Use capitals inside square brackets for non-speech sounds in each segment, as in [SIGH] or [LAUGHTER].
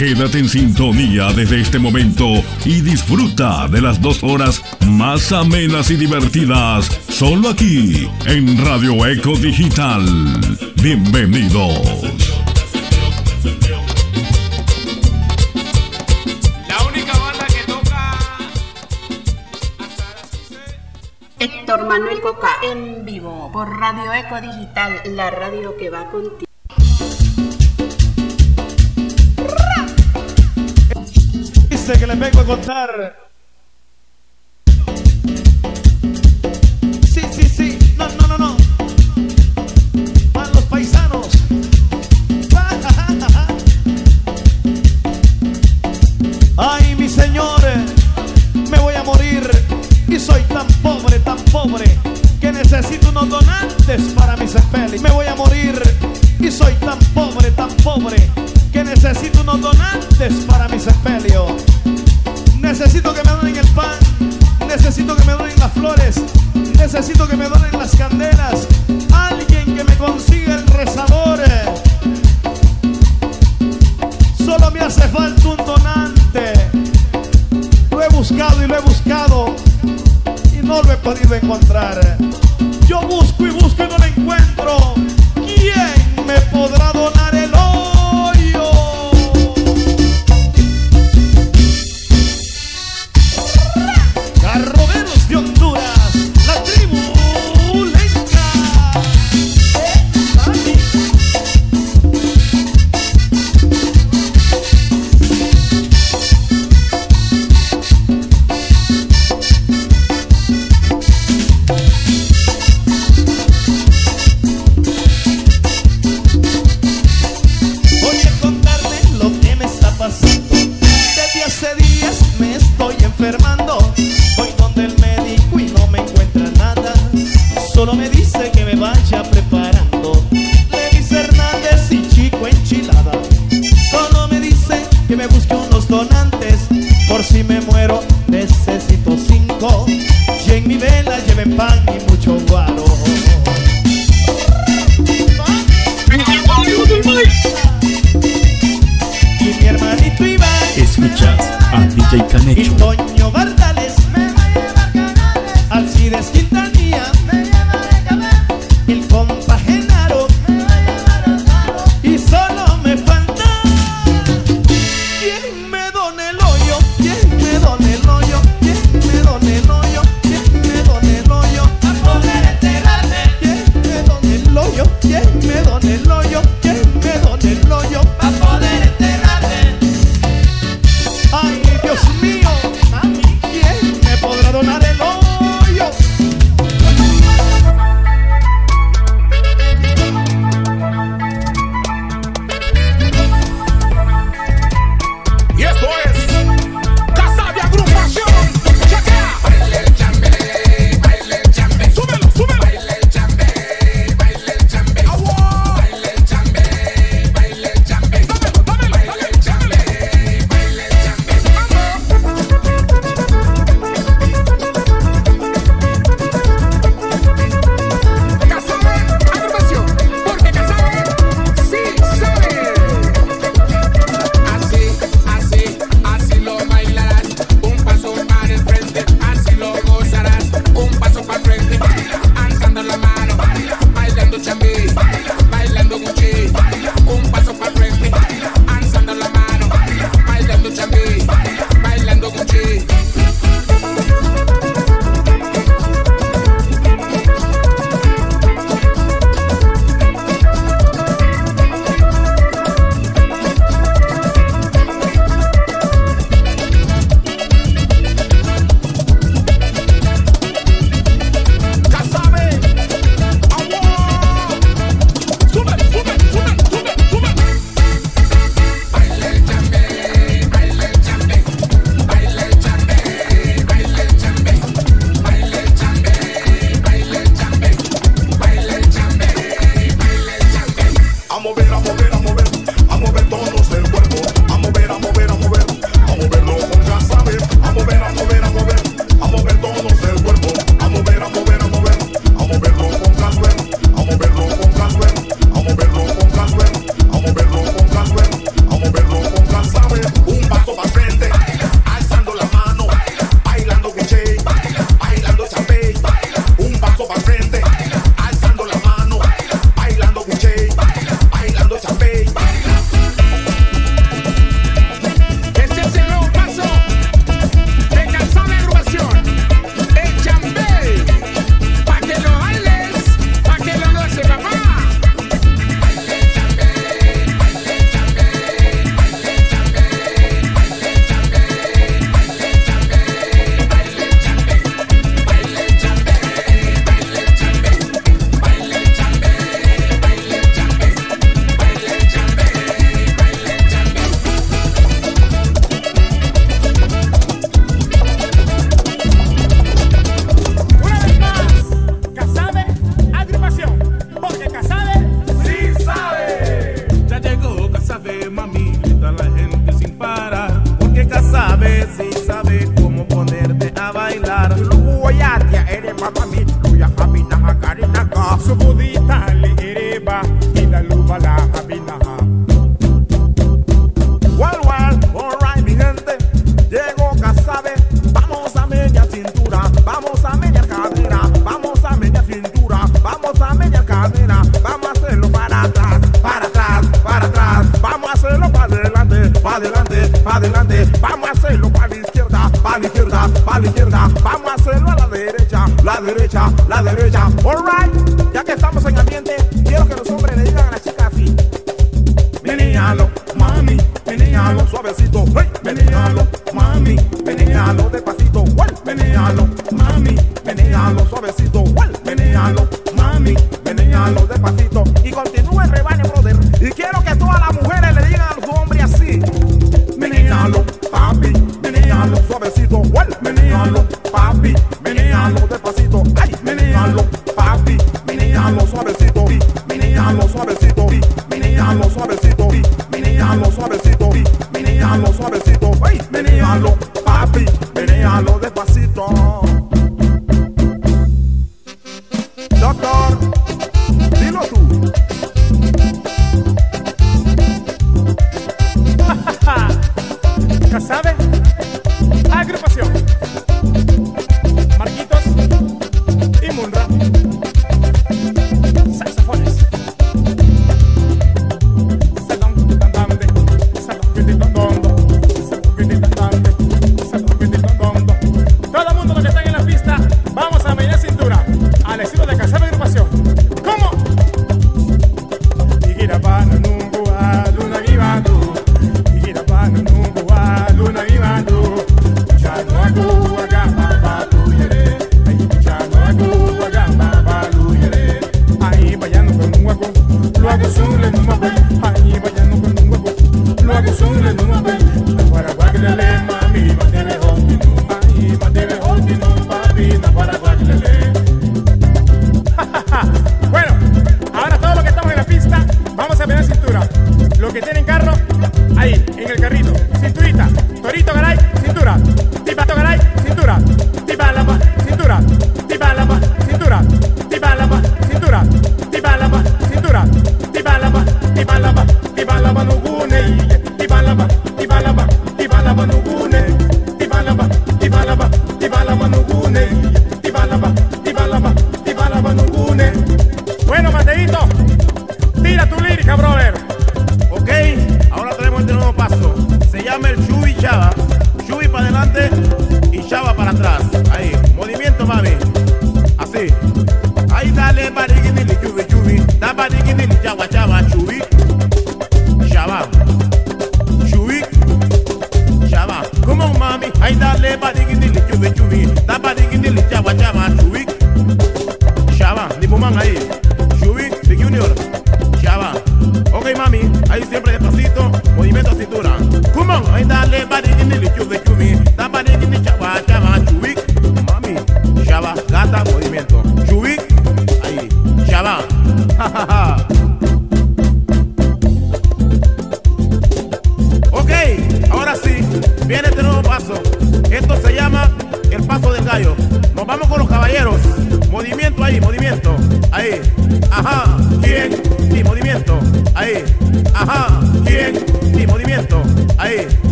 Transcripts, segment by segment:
Quédate en sintonía desde este momento y disfruta de las dos horas más amenas y divertidas, solo aquí en Radio Eco Digital. Bienvenidos. La única banda que toca Héctor Manuel Coca en vivo por Radio Eco Digital, la radio que va contigo. Que les vengo a contar. Sí, sí, sí. No, no, no, no. Van los paisanos. [LAUGHS] Ay, mi señor, me voy a morir y soy tan pobre, tan pobre que necesito unos donantes para mis espeles. Me voy a morir y soy tan pobre, tan pobre que necesito unos donantes para mis espelios. Necesito que me donen el pan, necesito que me donen las flores, necesito que me donen las candelas. Alguien que me consiga el rezador. Solo me hace falta un donante. Lo he buscado y lo he buscado y no lo he podido encontrar. Yo busco y busco y no lo encuentro. ¿Quién me podrá donar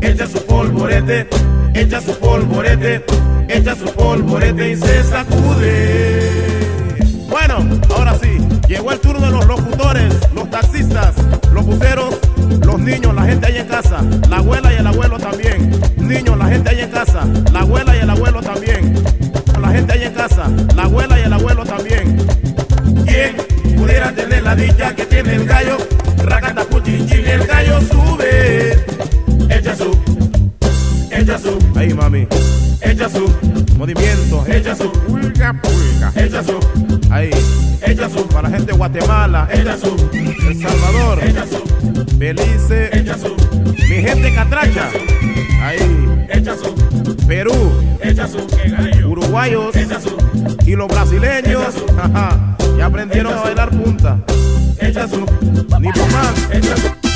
echa su polvorete, echa su polvorete, echa su polvorete y se sacude. Bueno, ahora sí, llegó el turno de los locutores, los taxistas, los buceros, los niños, la gente ahí en casa, la abuela y el abuelo también. Niños, la gente ahí en casa, la abuela y el abuelo también. La gente ahí en casa, la abuela y el abuelo también. ¿Quién pudiera tener la dicha que tiene el gallo? Racata, y el gallo sube. Ella su. Ella su. Ahí, mami. Ella su. Movimiento. Ella su. Pulga, pulga. Ella su. Ahí. Ella su. Para la gente de Guatemala. Ella su. El Salvador. Ella su. Belice. Ella su. Mi gente catracha. Ahí. Ella su. Perú. Ella su. Uruguayos. Ella su. Y los brasileños. Ajá. Ya aprendieron a bailar punta. Ella su. Ni por más. Ella su.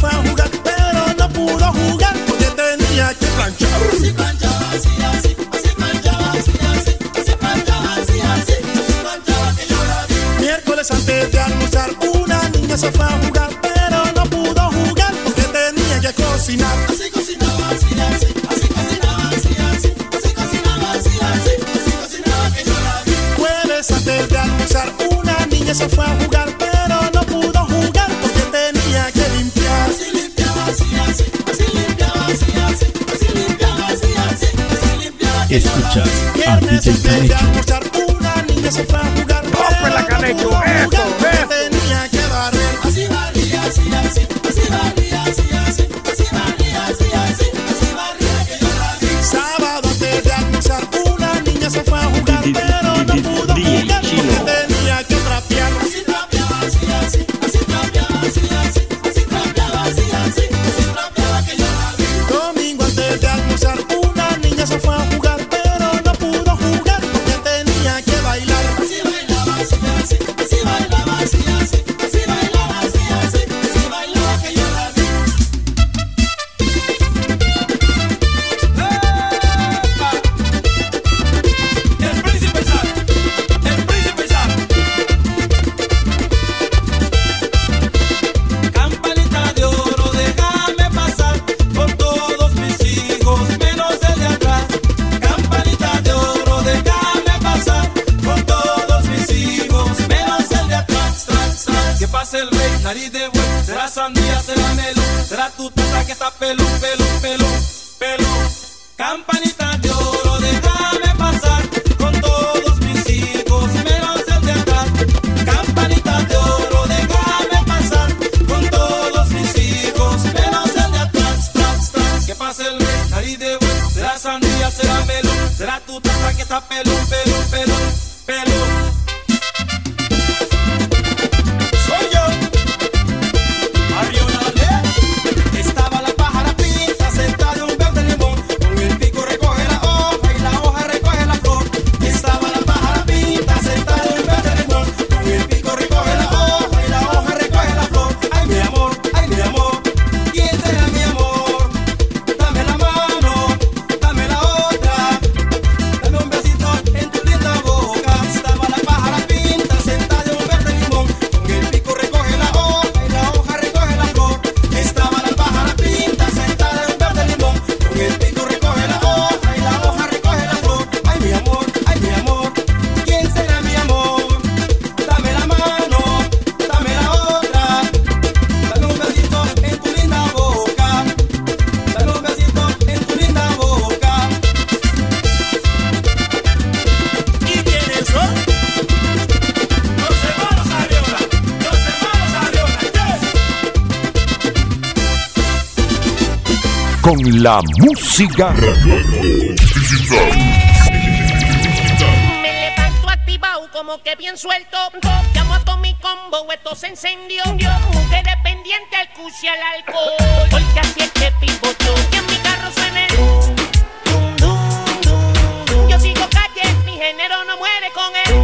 pero no pudo jugar porque tenía que. Así así, así, así, así, que. Miércoles antes de almorzar, una niña se fue a jugar, pero no pudo jugar porque tenía que cocinar. Así cocinaba, así, así, así así, así, así una niña se fue a jugar. Escuchas a DJ Canecho. ¡Rompe la Canecho! ¡Eso! ¡Eso! la música. Me levanto activado como que bien suelto. Llamo a todo mi combo, esto se encendió. Yo Mujer dependiente al cush y al alcohol. Porque así es que pivoto. Y en mi carro suena el Yo sigo calle, mi género no muere con él.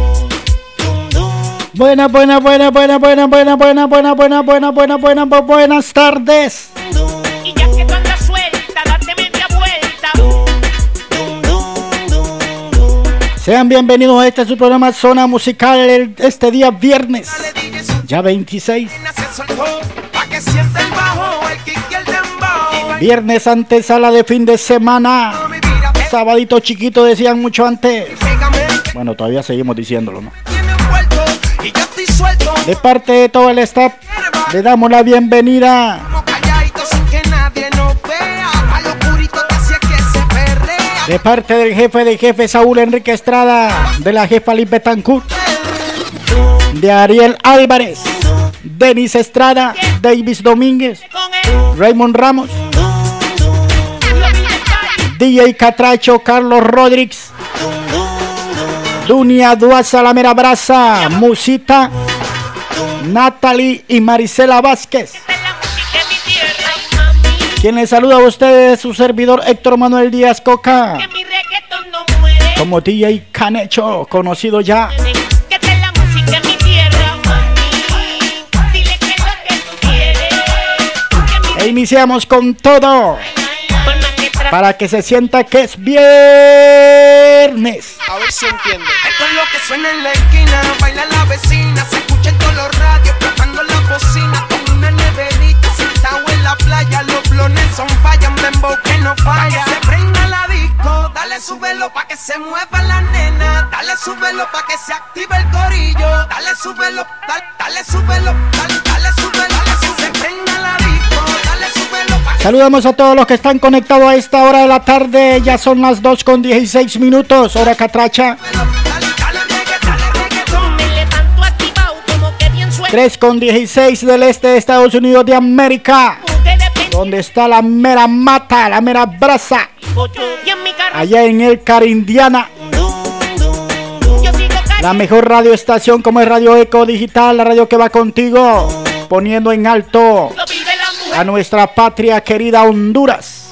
Buenas, buenas, buenas, buenas, buenas, buenas, buenas, buenas, buenas, buenas, buenas, buenas, buenas tardes. Sean bienvenidos a este su programa Zona Musical este día viernes, ya 26. Viernes antes, sala de fin de semana. Sabadito chiquito decían mucho antes. Bueno, todavía seguimos diciéndolo, ¿no? De parte de todo el staff, le damos la bienvenida De parte del jefe de jefe Saúl Enrique Estrada, de la jefa Liz Betancourt, de Ariel Álvarez, Denis Estrada, Davis Domínguez, Raymond Ramos, DJ Catracho, Carlos Rodríguez, Dunia Duaza, La Mera Brasa, Musita, Natalie y Marisela Vázquez. Quien les saluda a ustedes, su servidor Héctor Manuel Díaz Coca. Como DJ Canecho, conocido ya. Que es la música en mi tierra, mami. Dile que es lo que tú quieres. E iniciamos con todo. Que Para que se sienta que es viernes. A ver si entiende. Esto es lo que suena en la esquina. Baila la vecina. Se escucha en todos los radios. Explotando la bocina. La playa. Los blones son falla. Un dembow que no falla. Pa' que se prenda la disco. Dale súbelo pa' que se mueva la nena. Dale súbelo pa' que se active el corillo. Dale súbelo. Dale, dale súbelo. Dale, dale súbelo. Dale que se prenda la disco. Dale súbelo pa' que Saludamos a todos los que están conectados a esta hora de la tarde. Ya son las 2 con 16 minutos. Hora catracha. dale, dale reggae, dale reggaetón. Me levanto activado como que bien suelto. 3 con 16 del este de Estados Unidos de América. Donde está la mera mata, la mera brasa. Allá en el Carindiana. La mejor radioestación como es Radio Eco Digital, la radio que va contigo, poniendo en alto a nuestra patria querida Honduras.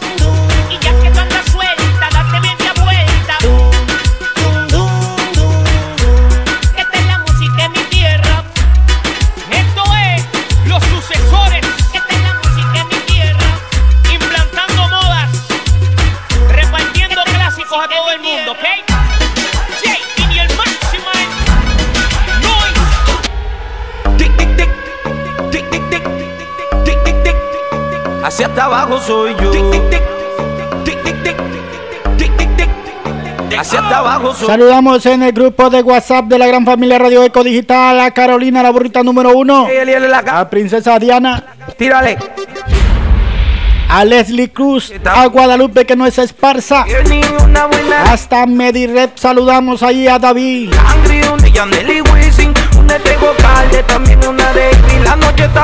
Hacia abajo soy yo. Tic, tic, tic. Tic, tic, tic. Tic, tic, tic. Hacia abajo soy Saludamos en el grupo de WhatsApp de la gran familia Radio Eco Digital a Carolina, la burrita número uno, a Princesa Diana, Tírale. a Leslie Cruz, a Guadalupe que no es esparza, hasta Medired saludamos ahí a David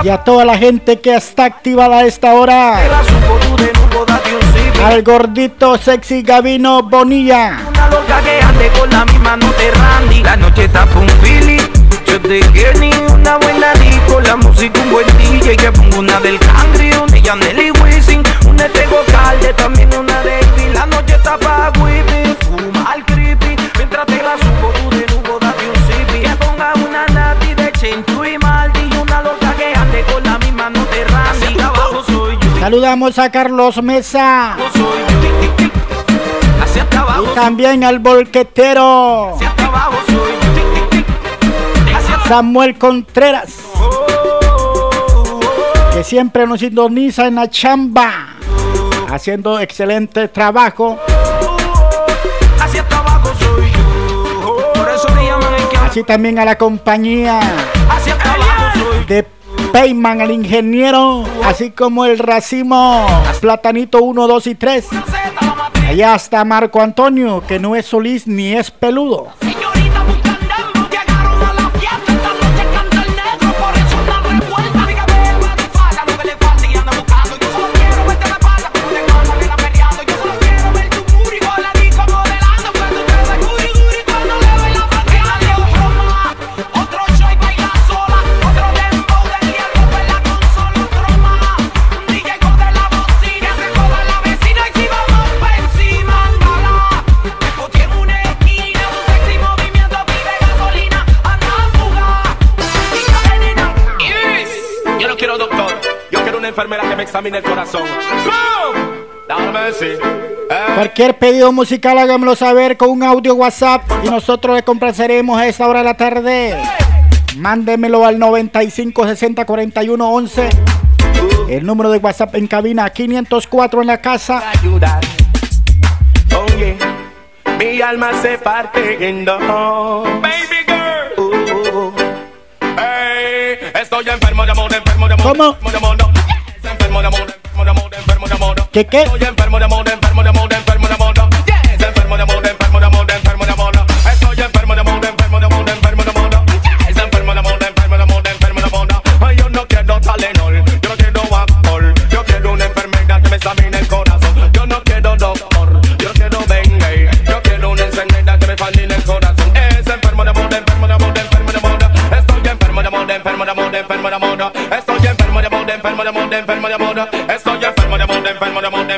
y a toda la gente que está activada a esta hora, al gordito sexy Gavino Bonilla. Una loca que ande con la misma no te randy. La noche está. Yo te quiero ni una buena disco. La música un buen DJ. Que pongo una del Cangri, una de Nelly Wisin. Una de Calde, también una de. La noche está pa' whippy. Fuma al creepy. Mientras te la Saludamos a Carlos Mesa. Y también al hasta Samuel Contreras, que siempre nos sintoniza en la chamba, haciendo excelente trabajo. Así también a la compañía de Payman, el ingeniero, así como el racimo Platanito 1, 2 y 3. Allá está Marco Antonio, que no es Solís ni es peludo. enfermera que me examine el corazón. Eh. Cualquier pedido musical hágamelo saber con un audio WhatsApp y nosotros le complaceremos a esta hora de la tarde. Mándemelo al 95 60 41 11. El número de WhatsApp en cabina 504 en la casa. Oye, mi alma se parte en. Baby girl. Uh, uh, uh. estoy enfermo de enfermo de amor. ¿Cómo? ¿Qué qué? Estoy enfermo de amor, enfermo de amor.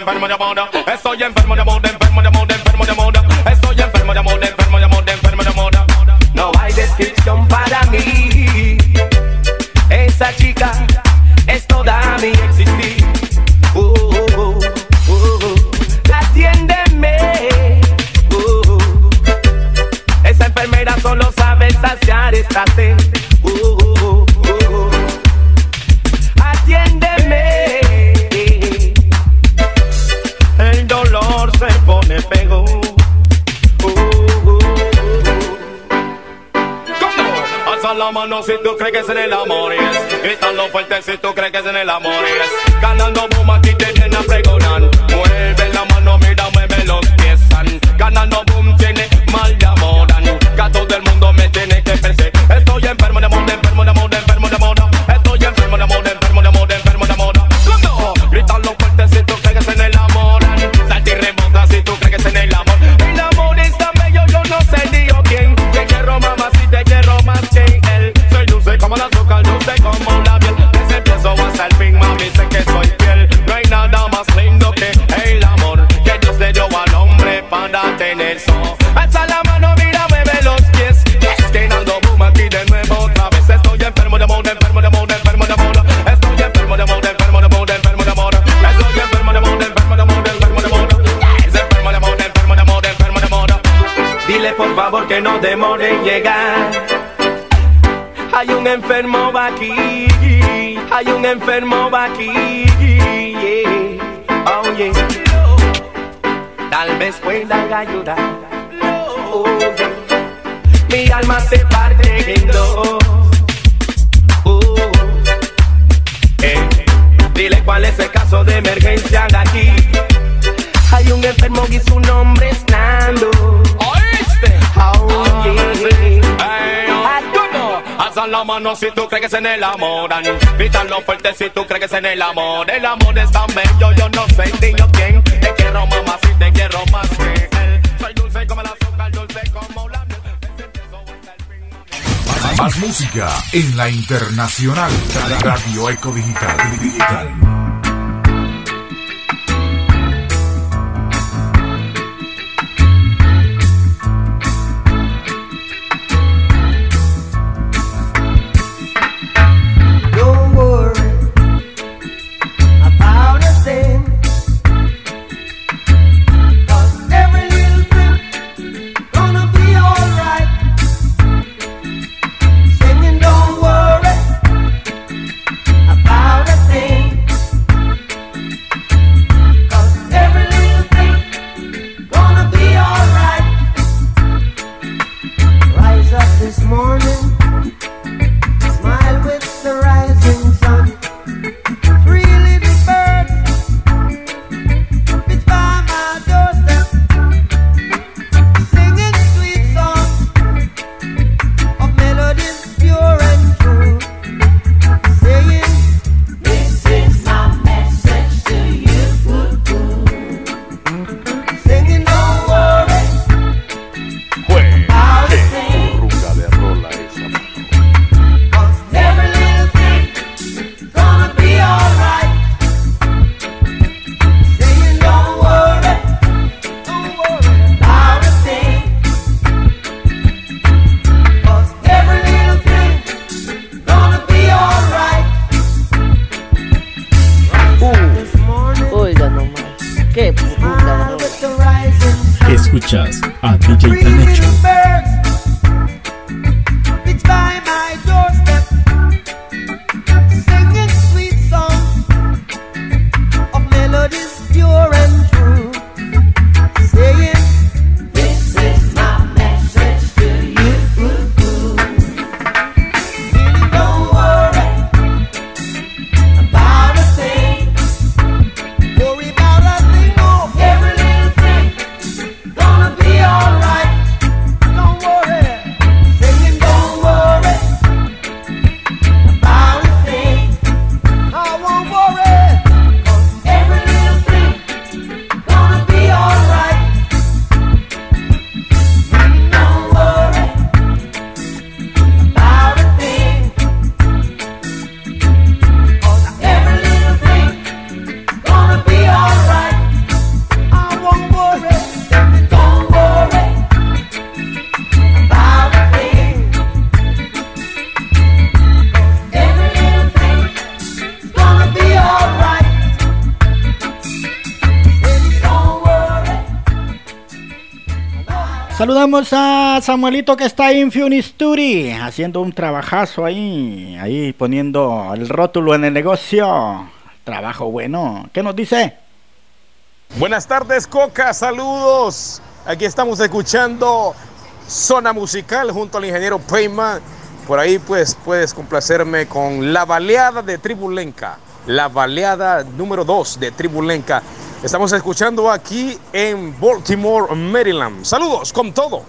dem, vermo de moda. Eso y enfermo de moda, enfermo de moda, enfermo de moda. Estoy enfermo de moda, enfermo de moda, enfermo de moda. No hay descripción para mí. si tú crees que es en el amor, yes. Gritando fuerte si tú crees que es en el amor, yes. aquí, hay un enfermo aquí, yeah. oh yeah. Tal vez puedan ayudar manos si tú crees que se enamoran. Pítalo fuerte si tú crees que se enamoran. El amor es tan bello, yo no sé ni yo quién. Te quiero más si te quiero más que él. Soy dulce como el azúcar, dulce como la. Más música en la internacional. Radio Eco Digital. Digital. Samuelito que está en Funisturi haciendo un trabajazo ahí, ahí poniendo el rótulo en el negocio. Trabajo bueno. ¿Qué nos dice? Buenas tardes, Coca. Saludos. Aquí estamos escuchando Zona Musical junto al ingeniero Payman. Por ahí, pues, puedes complacerme con la baleada de Tribulenca. La baleada número 2 de Tribulenca. Estamos escuchando aquí en Baltimore, Maryland. Saludos con todo.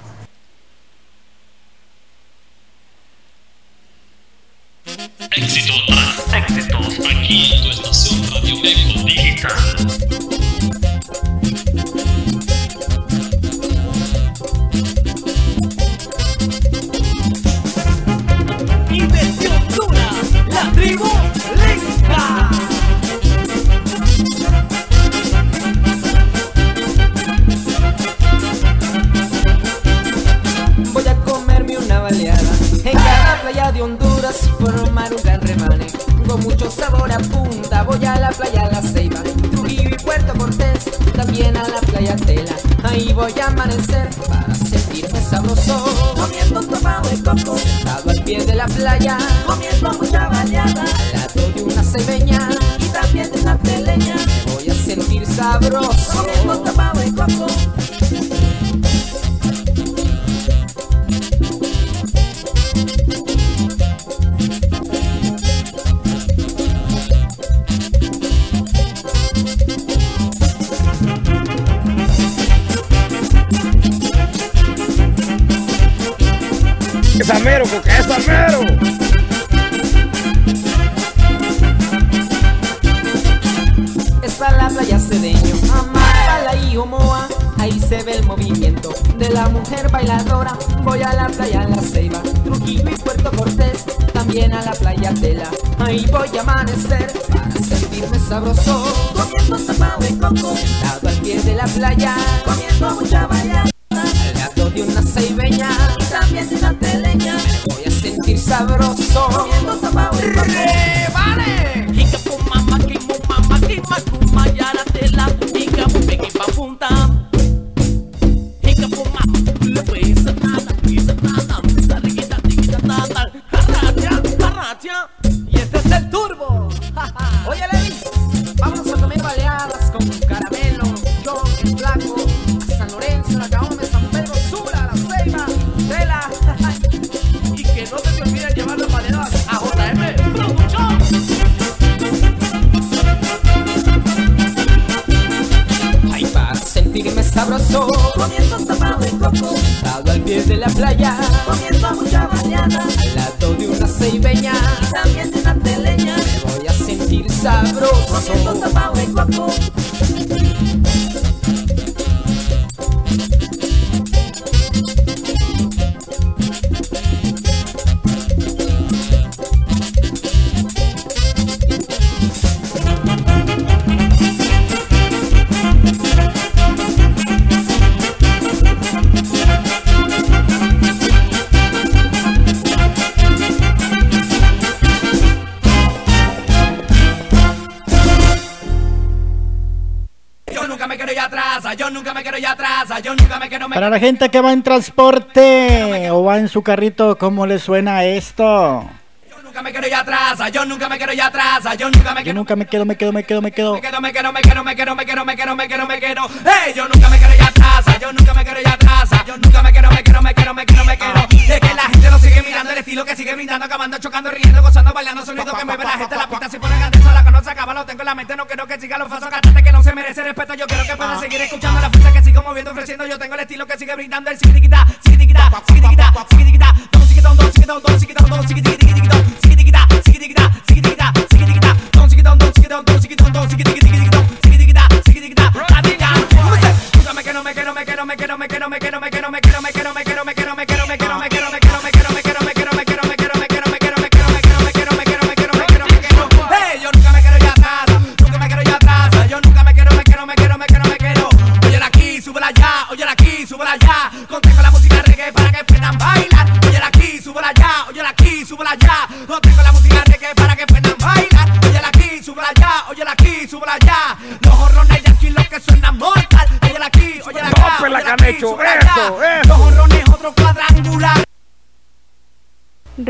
Gente que va en transporte o va en su carrito, ¿cómo le suena esto? nunca me quiero ir atrás, yo nunca me quiero ir atrás, yo nunca me Yo nunca me quedo, me quedo, me quedo, me quedo. me quiero, me quiero, me quiero, me quiero, me quiero, me quiero, me quiero, me. Hey, yo nunca me quiero ir atrás, yo nunca me quiero ir atrás, yo nunca me quiero, me quiero, me quiero, me quiero, me quiero. Es que la gente lo sigue mirando, el estilo que sigue brindando, acabando, chocando, riendo, gozando, bailando, sonido que mueve la gente, la pista si pone grandeza, la conoce, acaba, lo tengo en la mente, no quiero que siga los falsos cantantes que no se merece respeto, yo quiero que puedan seguir escuchando la fuerza que ofreciendo, yo tengo el estilo que sigue brindando el sigue tiquita, sigue tiquita, sigue tiquita, sigue tiquita,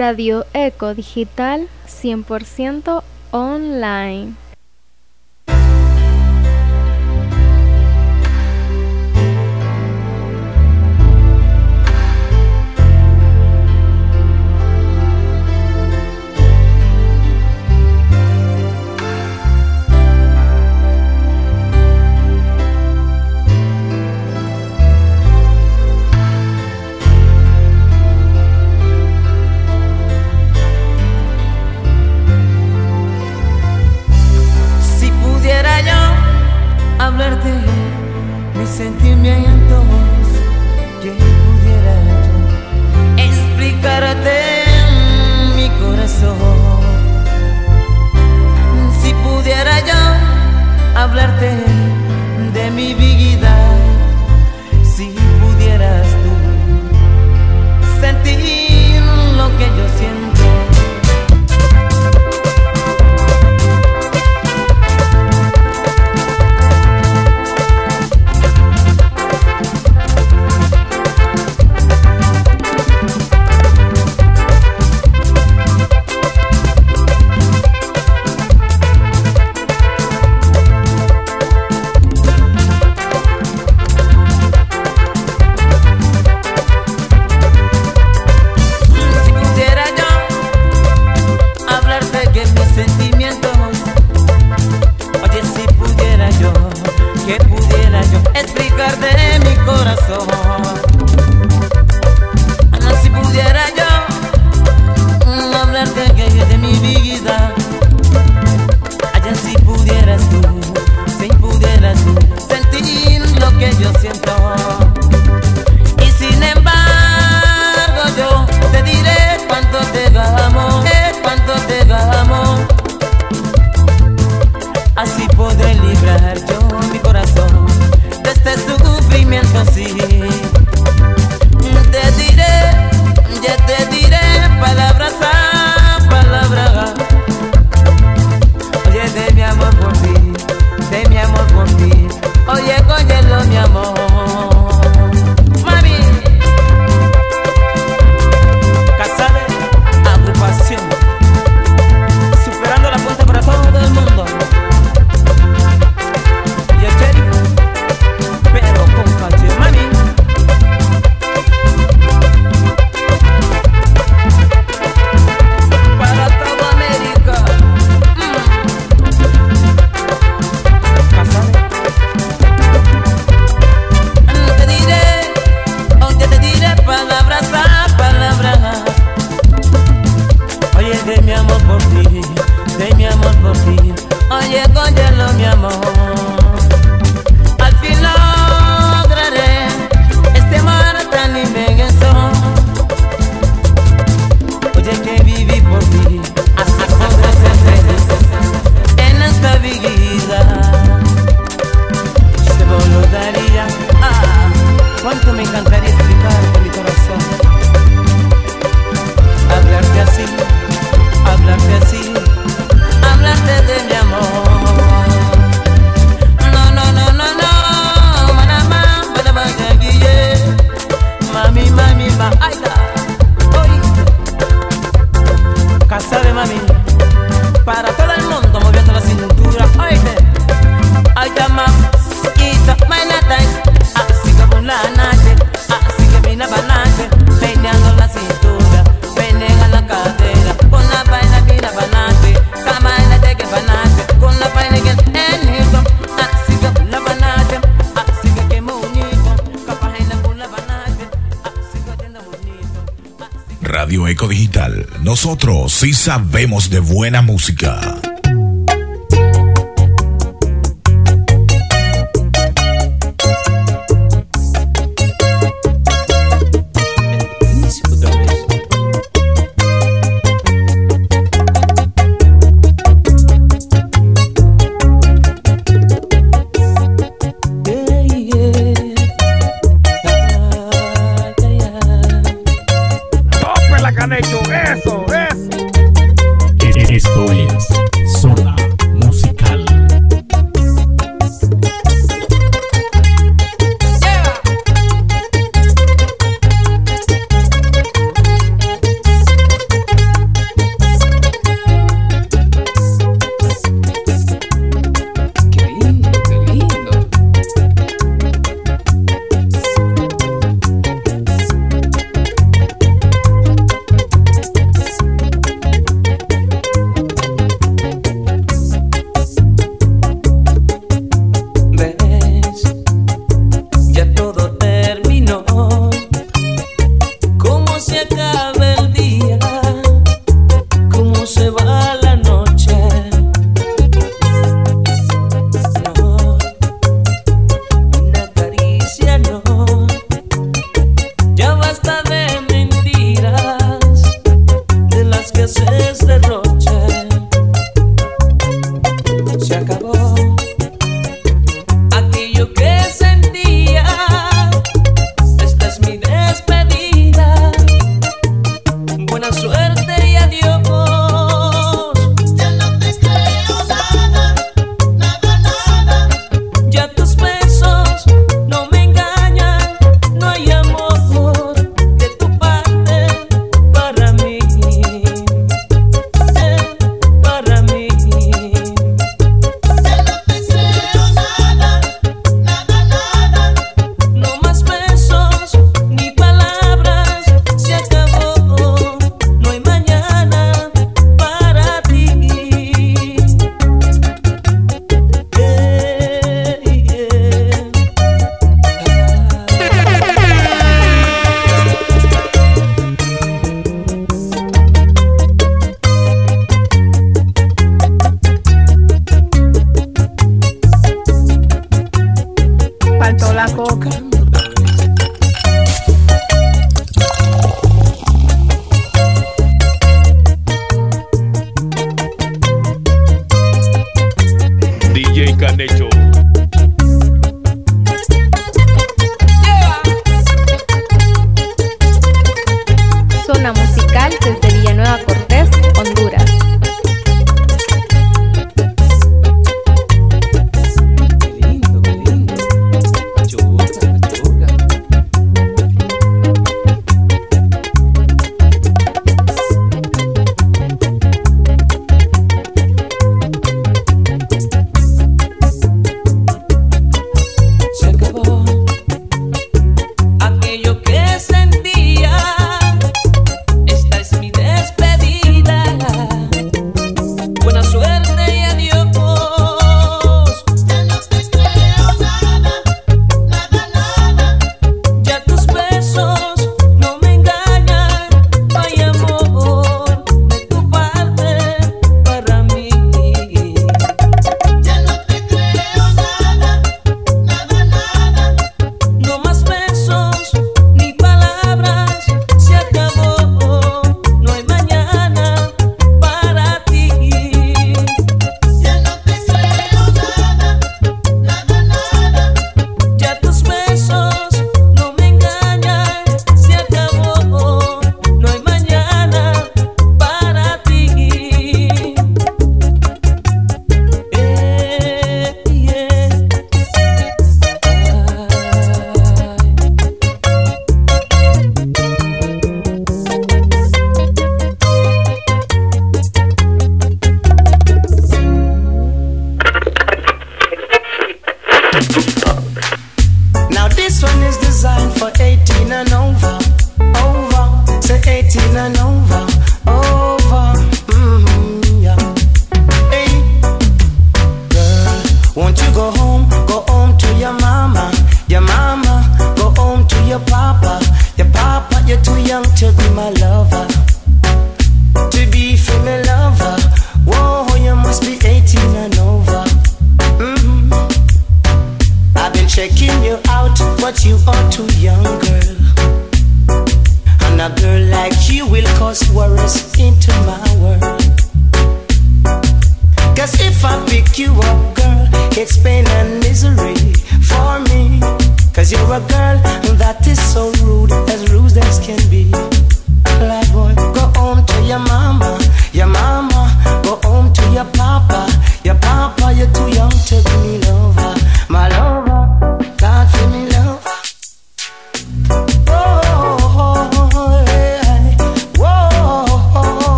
Radio Eco Digital 100% online. Sabemos de buena música.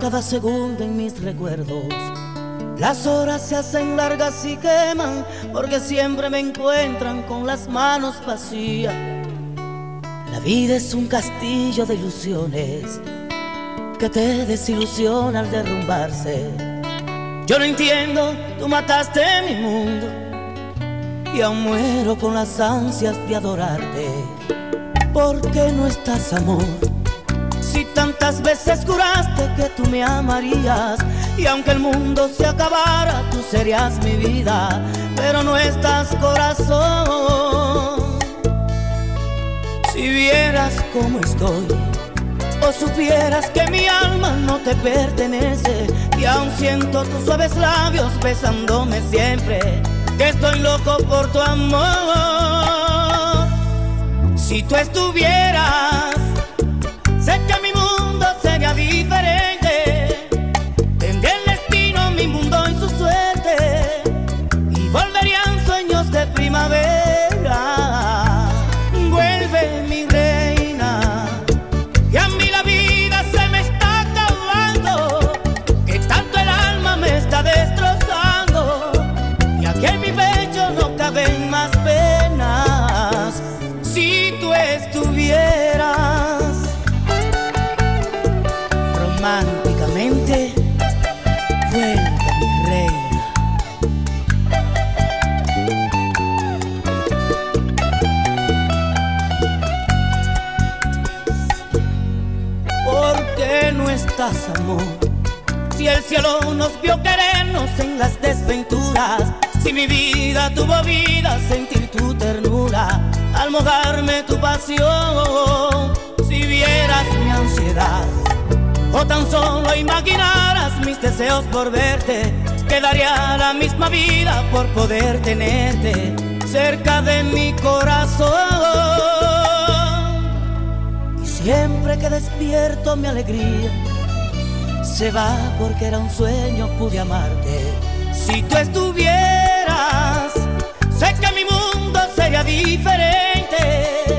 Cada segundo en mis recuerdos. Las horas se hacen largas y queman, porque siempre me encuentran con las manos vacías. La vida es un castillo de ilusiones que te desilusiona al derrumbarse. Yo no entiendo, tú mataste mi mundo y aún muero con las ansias de adorarte. ¿Por qué no estás, amor? Si tantas veces juraste que tú me amarías y aunque el mundo se acabara, tú serías mi vida, pero no estás, corazón. Si vieras cómo estoy o supieras que mi alma no te pertenece y aún siento tus suaves labios besándome siempre, que estoy loco por tu amor. Si tú estuvieras, sé que mi mundo cielo nos vio querernos en las desventuras, si mi vida tuvo vida, sentir tu ternura, al mojarme tu pasión, si vieras mi ansiedad, o tan solo imaginaras mis deseos por verte, quedaría la misma vida por poder tenerte cerca de mi corazón. Y siempre que despierto mi alegría se va porque era un sueño, pude amarte. Si tú estuvieras, sé que mi mundo sería diferente.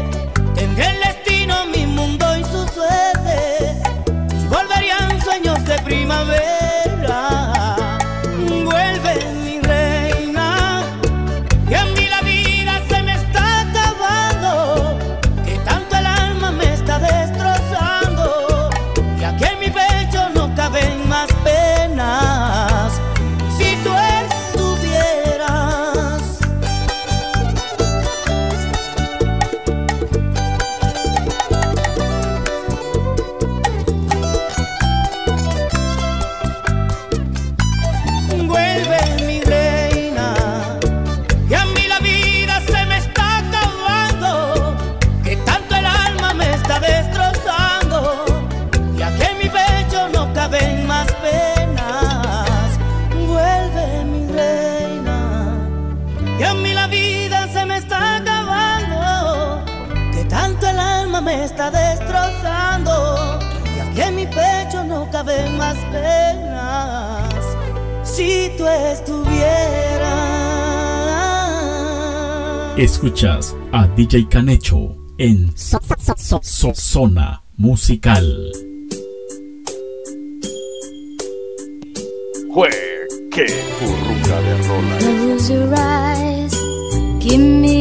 Escuchas a DJ Canecho en so, so, so, Zona Musical. Jue, qué burruca de rola. Close your eyes, give me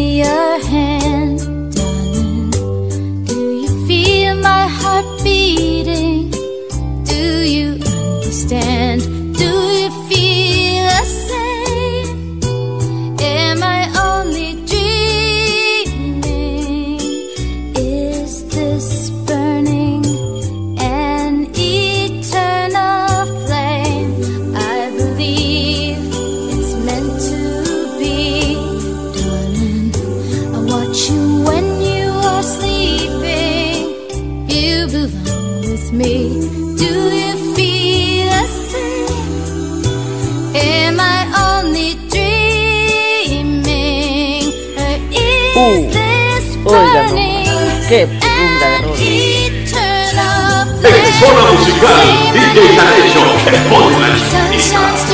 Zona musical DJ Tarecho, Spotify.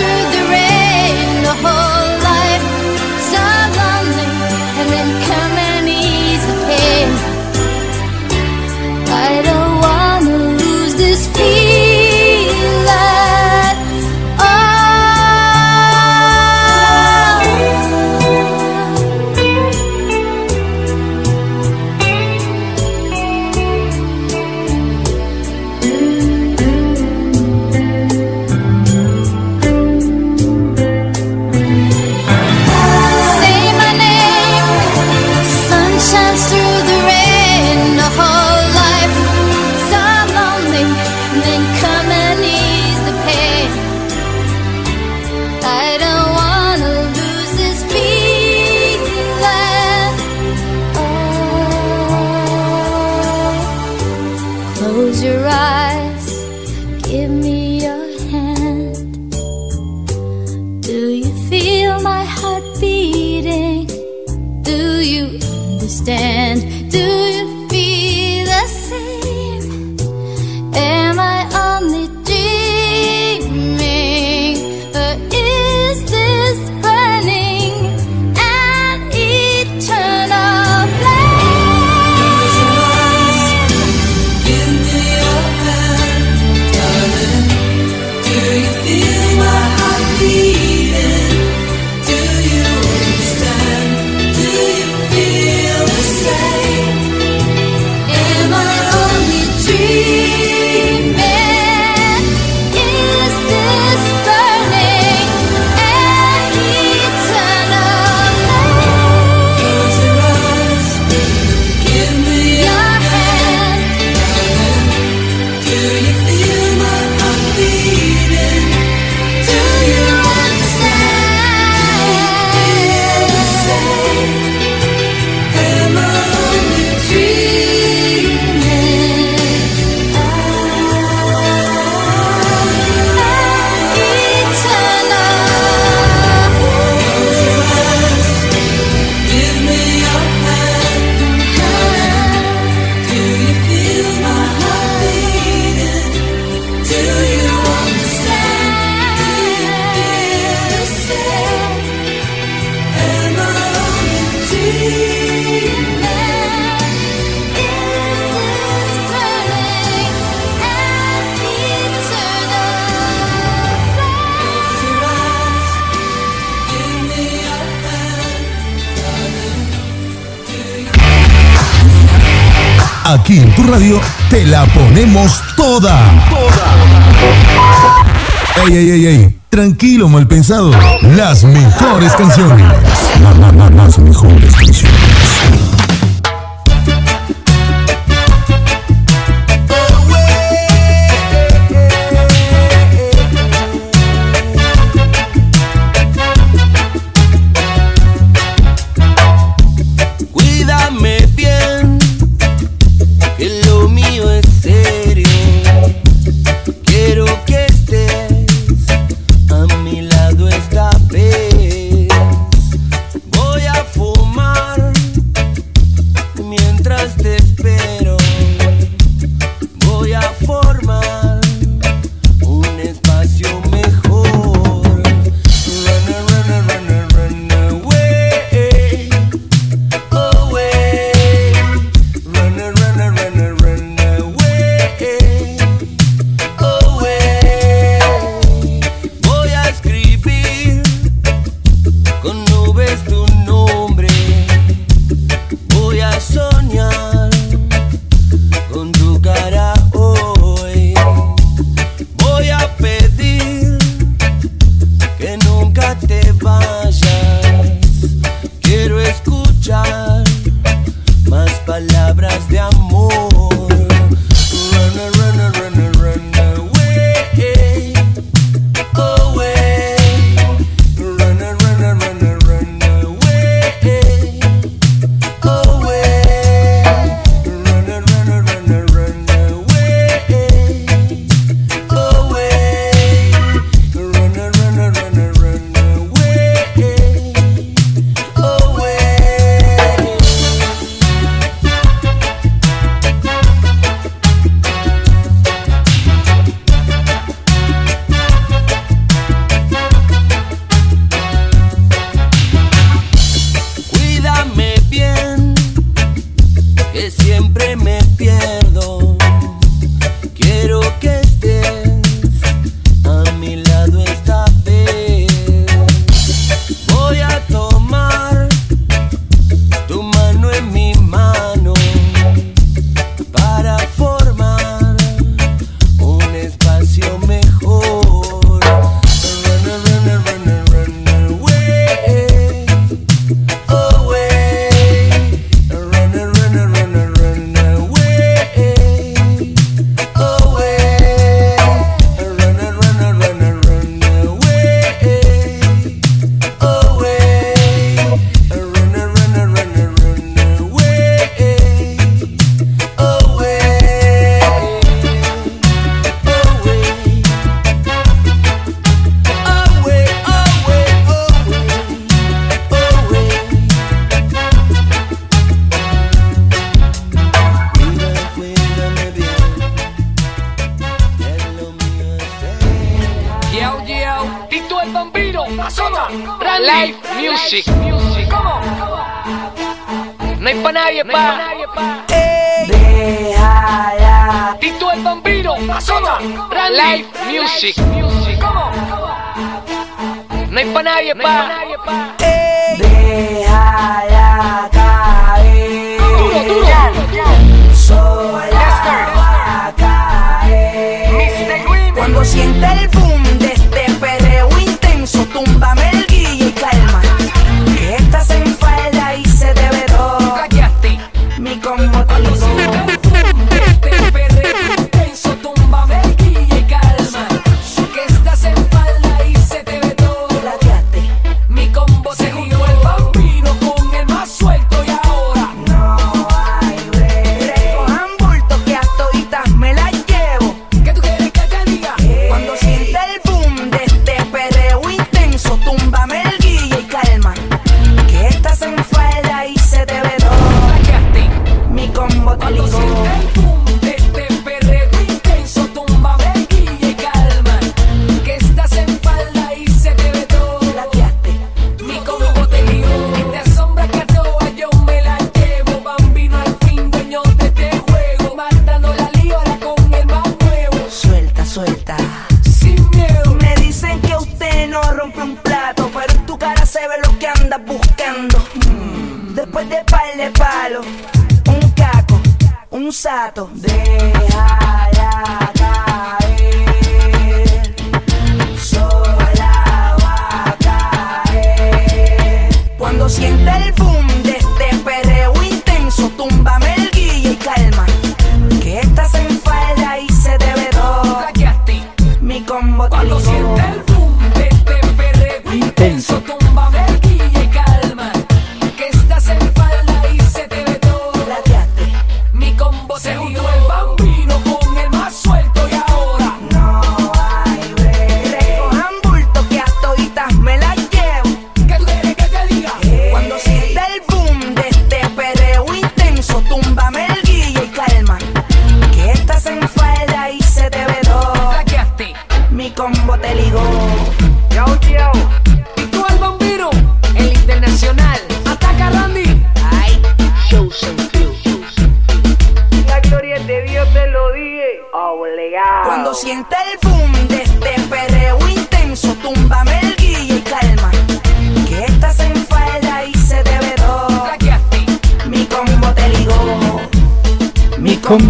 mejores canciones. Tito el Bambino. Azota. Live Music. ¿Cómo? No hay pa' nadie, pa. Deja ya. Tito el Bambino. Azota. Live Music. ¿Cómo? No hay pa' nadie, pa. Deja ya caer. Duro, duro. Sola va a caer. Cuando sienta el boom. Eso túmbame el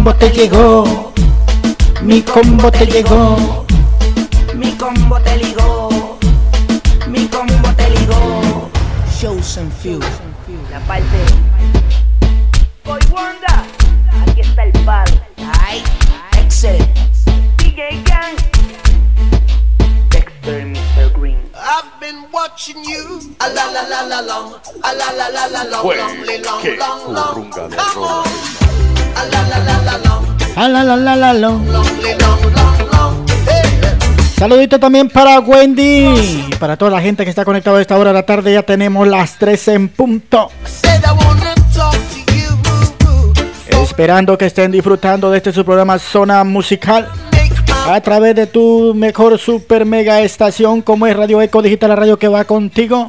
Mi combo te llegó, mi combo te llegó. la. Saludito también para Wendy y para toda la gente que está conectada a esta hora de la tarde. Ya tenemos las 3 en punto. Esperando que estén disfrutando de este su programa Zona Musical a través de tu mejor super mega estación como es Radio Eco Digital, la radio que va contigo.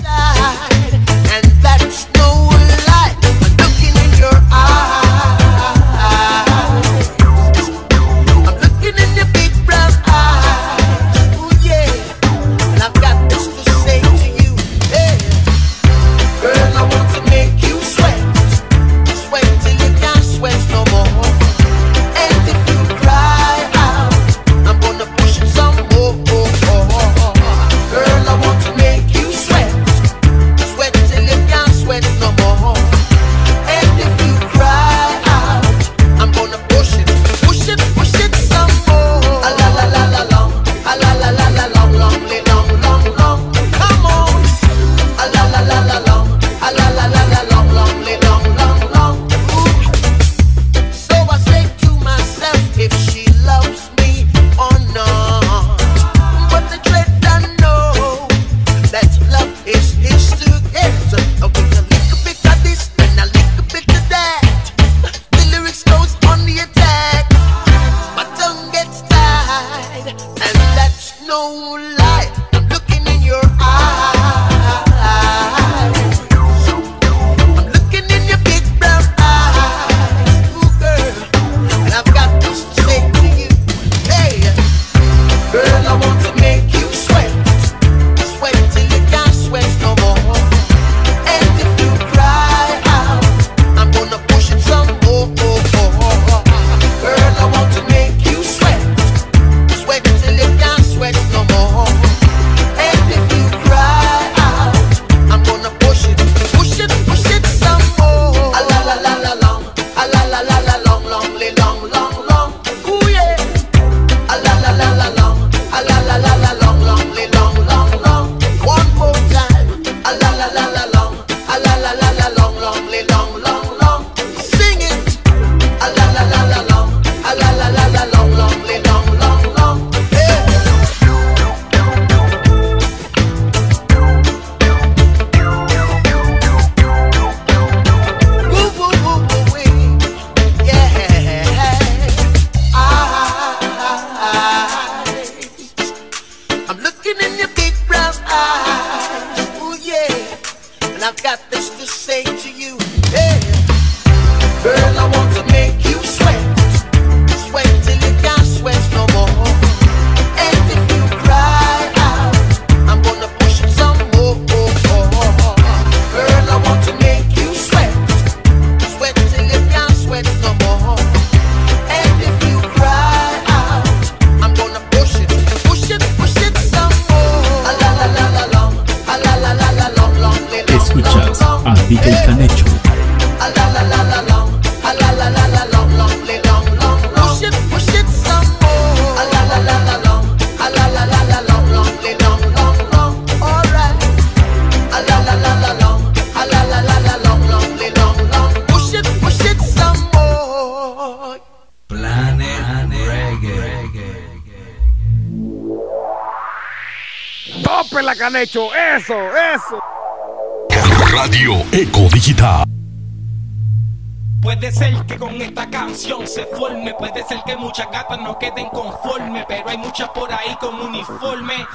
por ahí con uniforme.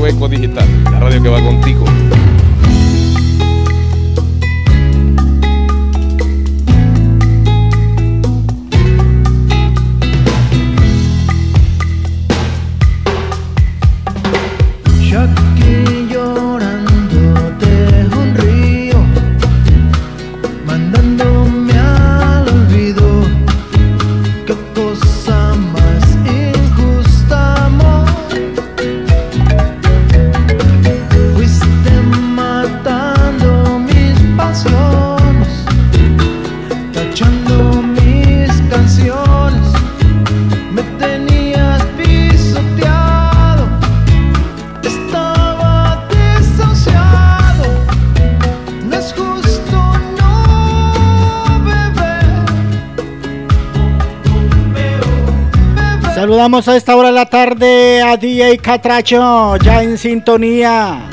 Hueco Digital, la radio que va contigo. Saludamos a esta hora de la tarde a DJ Catracho, ya en sintonía.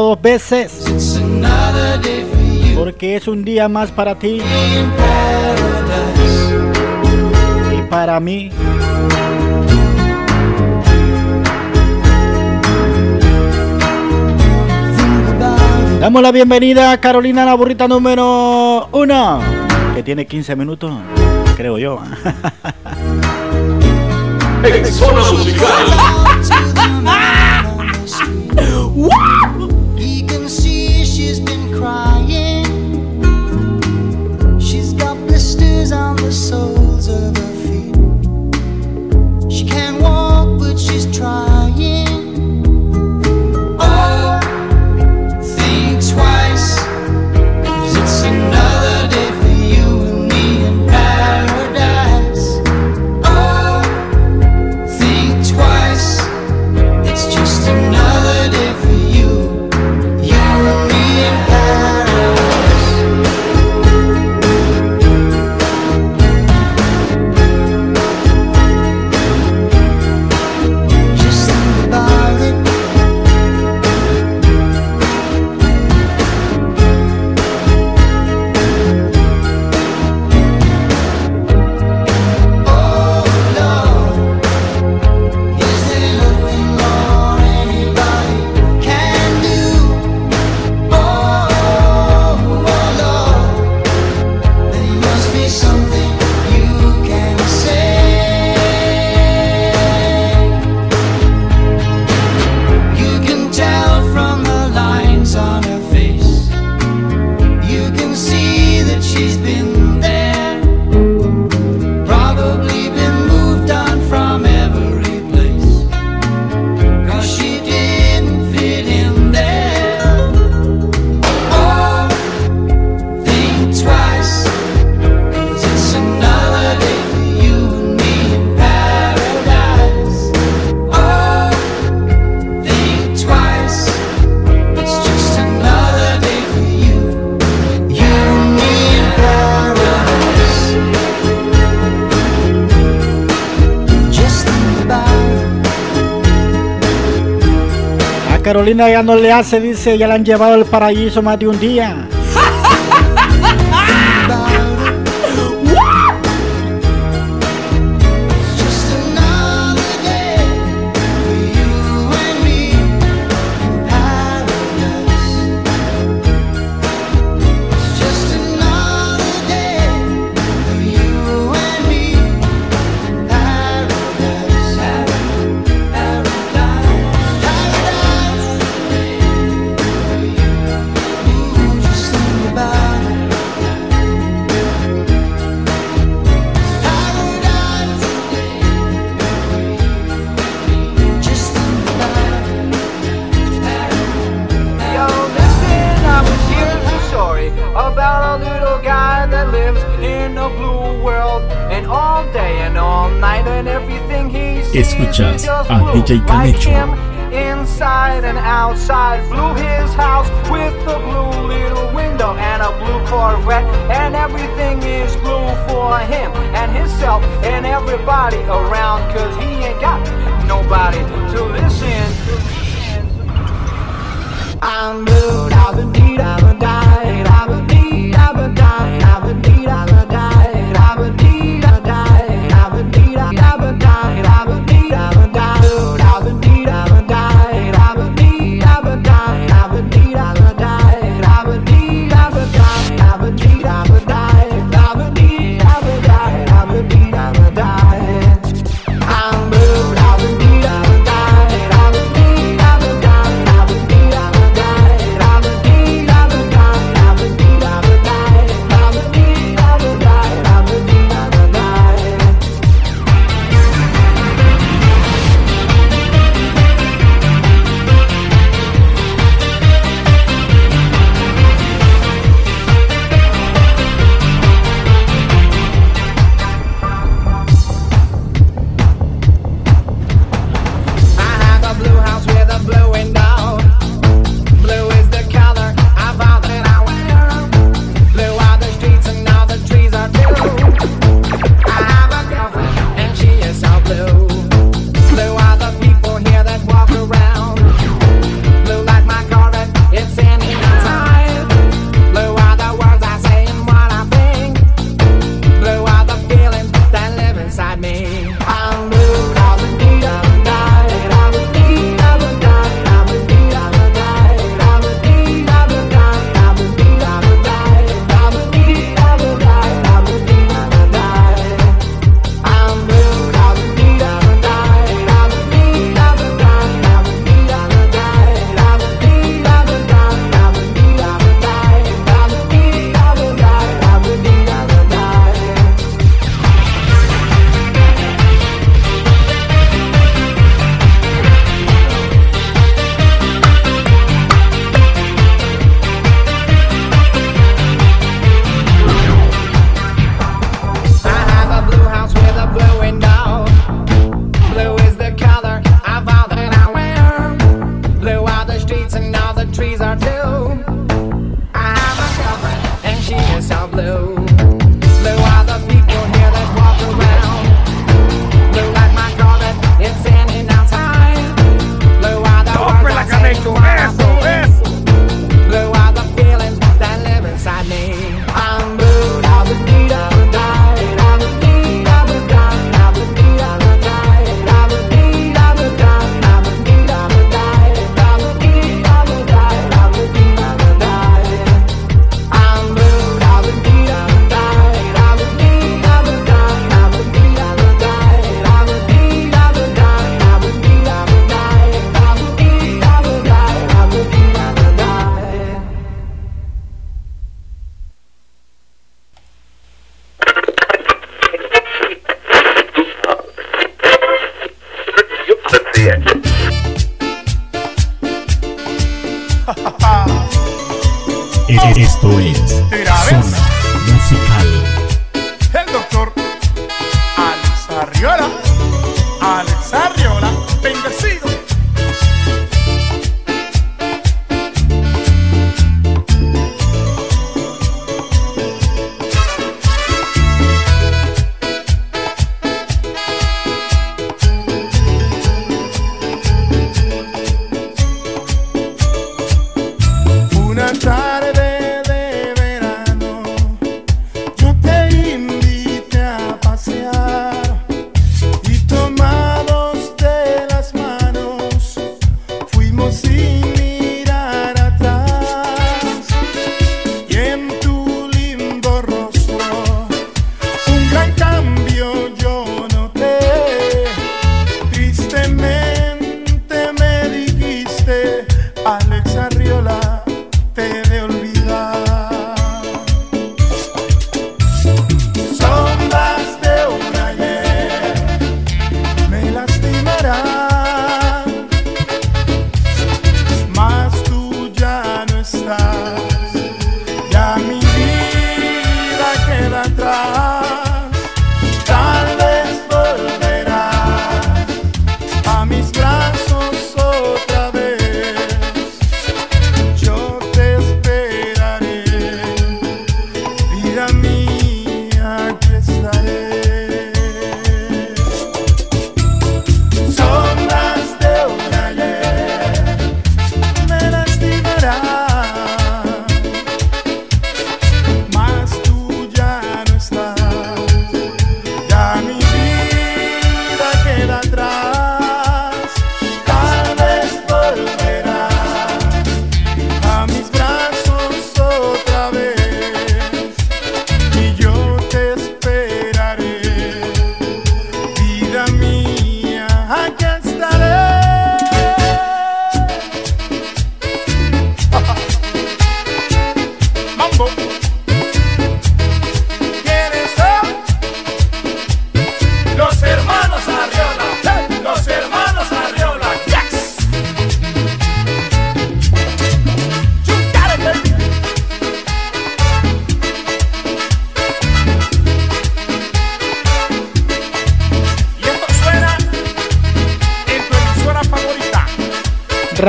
dos veces. Porque es un día más para ti. Y para mí. Damos la bienvenida a Carolina, la burrita número uno, que tiene 15 minutos, creo yo. [LAUGHS] Exona musical. Carolina ya no le hace, dice, ya la han llevado al paraíso más de un día. DJ Connection. Like him, inside and outside, blew his house with the blue little window and a blue Corvette, and everything is blue for him and himself and everybody around, cause he ain't got nobody to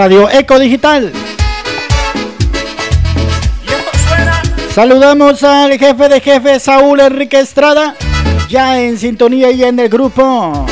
Radio Eco Digital. Saludamos al jefe de jefe Saúl Enrique Estrada, ya en sintonía y en el grupo.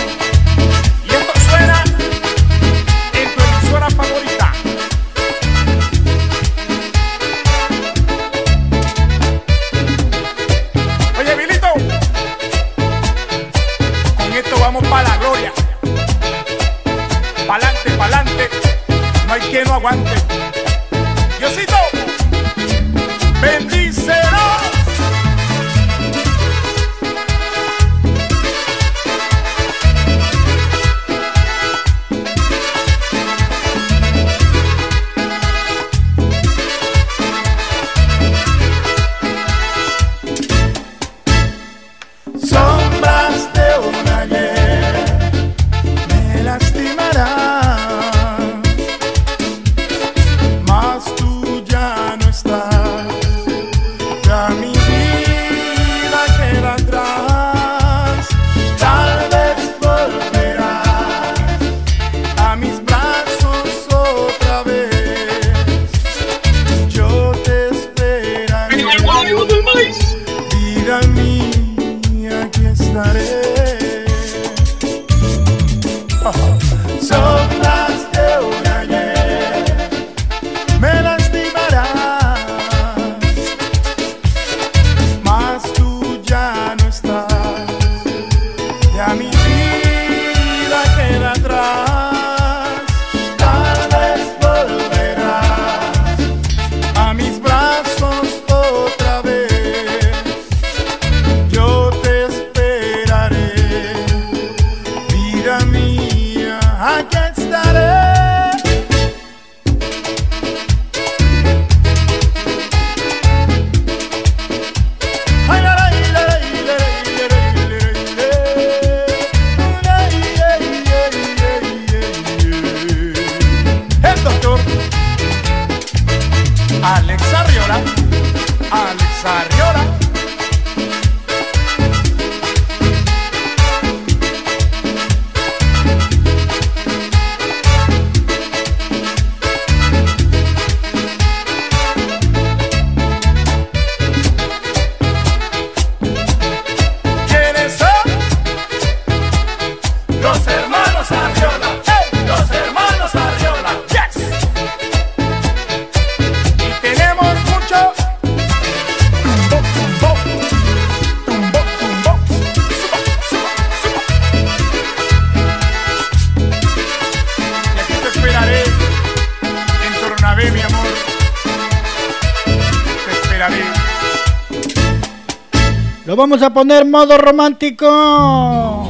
Vamos a poner modo romántico.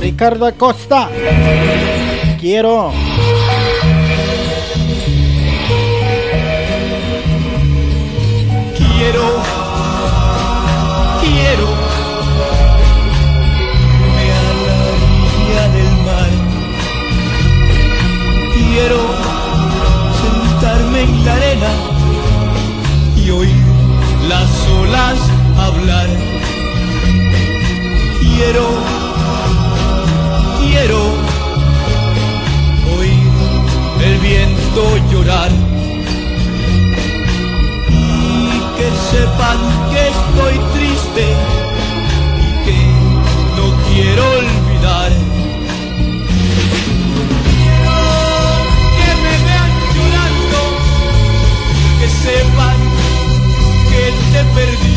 Ricardo Acosta. Quiero. Quiero, quiero irme a del mar. Quiero sentarme en la arena y oír las olas hablar. Quiero, quiero oír el viento llorar. que sepan que estoy triste y que no quiero olvidar. Quiero que me vean llorando, que sepan que te perdí.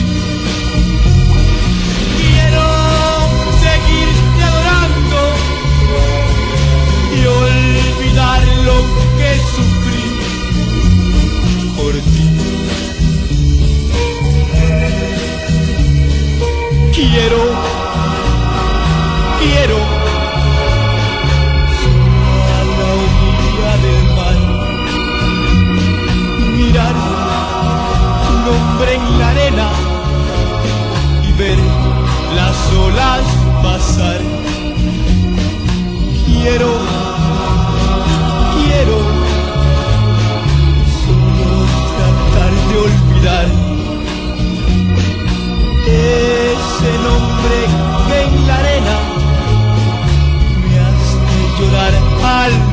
Lo que sufrí por ti. Quiero, quiero a la orilla del mar mirar tu nombre en la arena y ver las olas pasar. Quiero ese nombre que en la arena me hace llorar al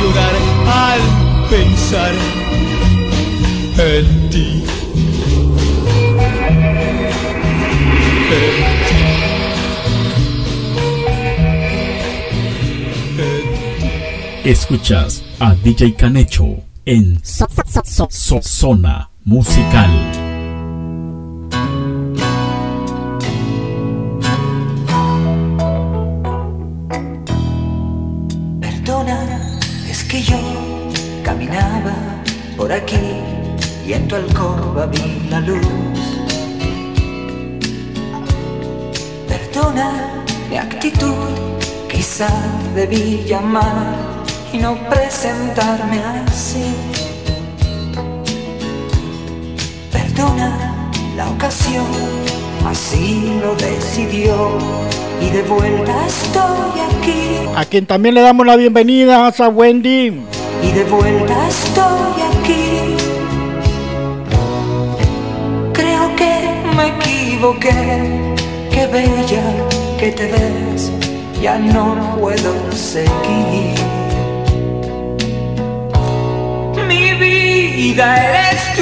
llorar al pensar en ti. En ti. Escuchas a DJ Canecho en So- Zona Musical. Debí llamar y no presentarme así. Perdona la ocasión, así lo decidió y de vuelta estoy aquí. A quien también le damos la bienvenida a Wendy. y de vuelta estoy aquí. Creo que me equivoqué, qué bella que te ves, ya no puedo seguir. Mi vida tú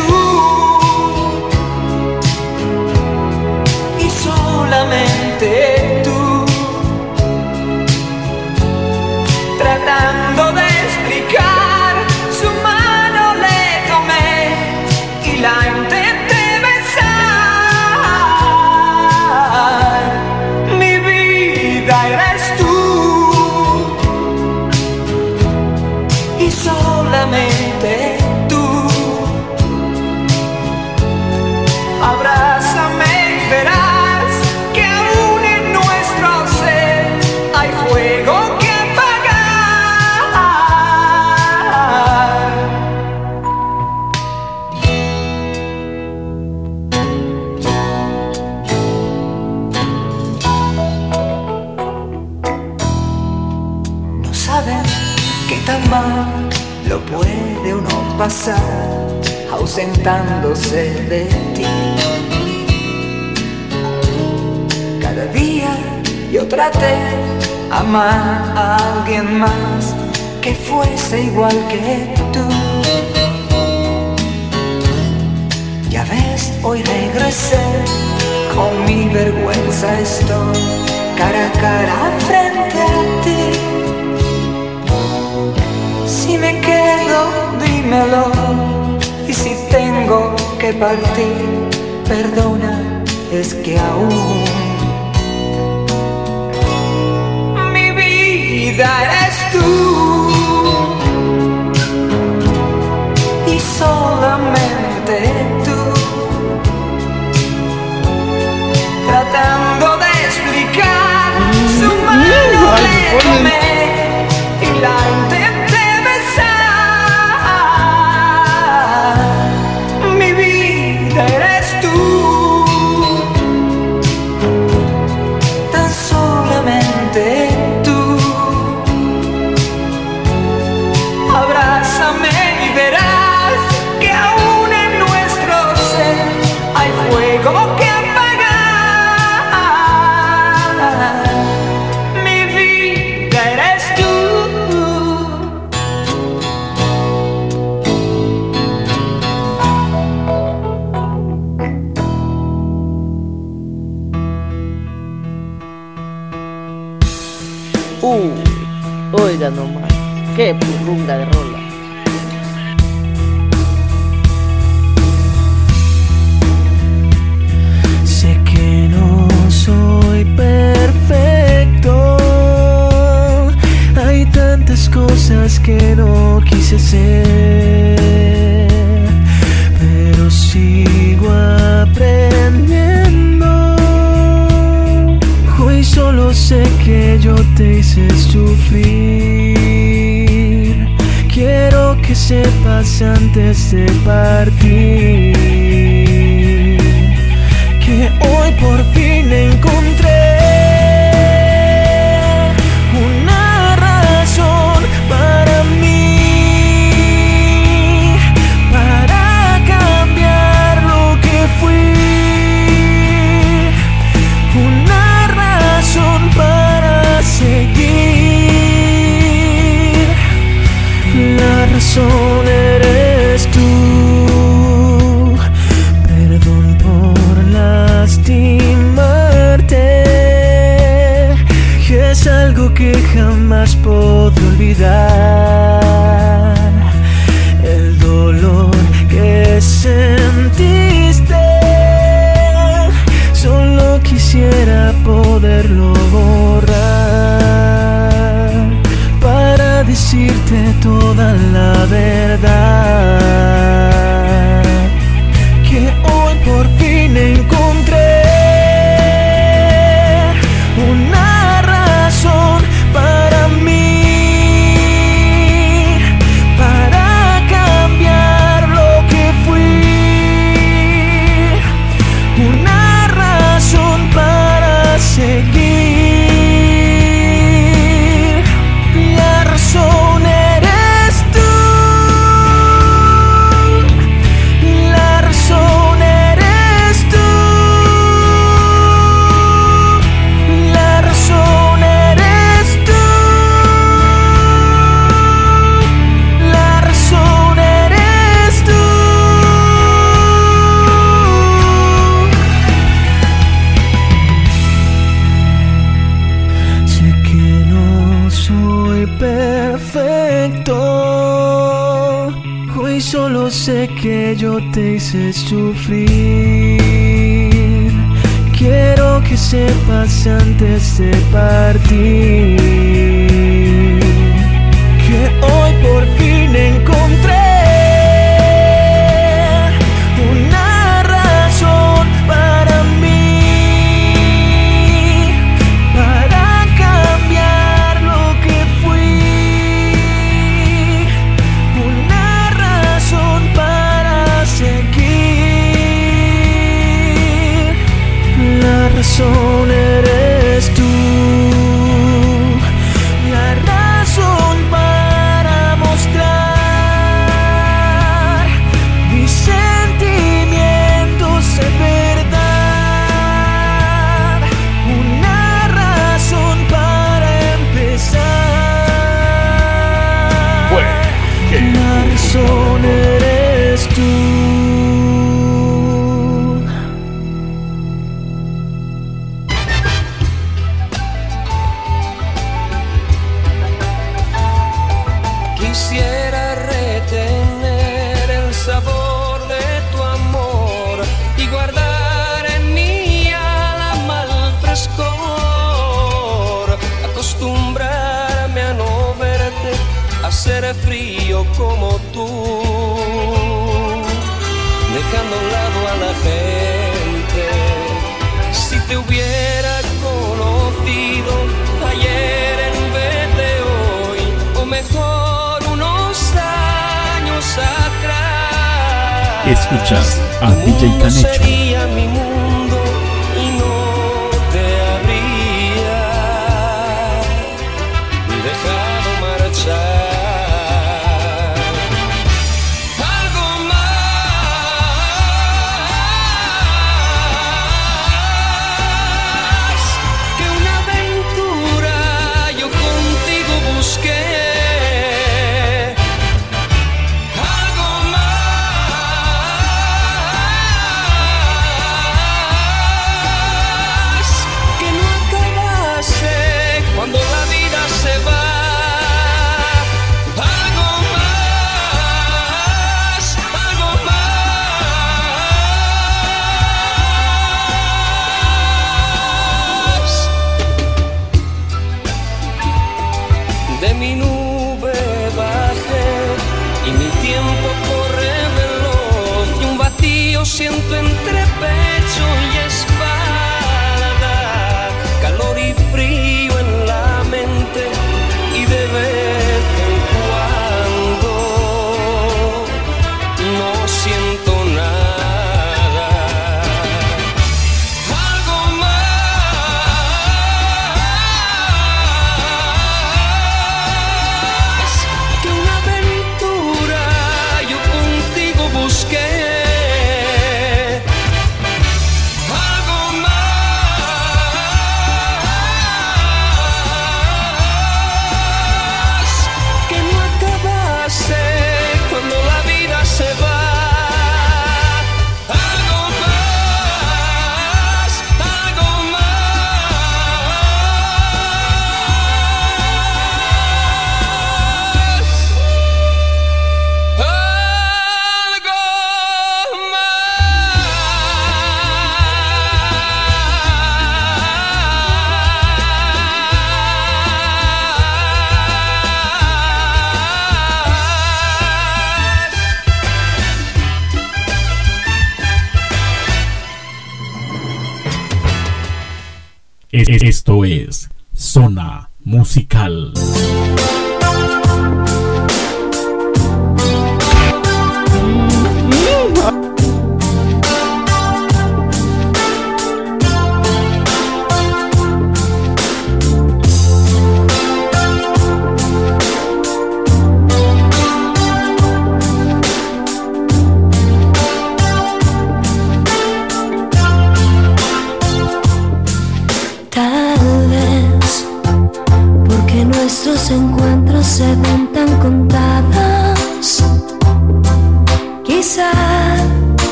pasar ausentándose de ti. Cada día yo traté amar a alguien más que fuese igual que tú. Ya ves, hoy regresé, con mi vergüenza estoy cara a cara frente a ti. Dímelo, y si tengo que partir, perdona, es que aún mi vida eres tú. Y solamente tú. Tratando de explicar su mano quise. Pero sigo aprendiendo. Hoy solo sé que yo te hice sufrir. Quiero que sepas antes de partir people. te sufrir. Quiero que sepas antes de partir.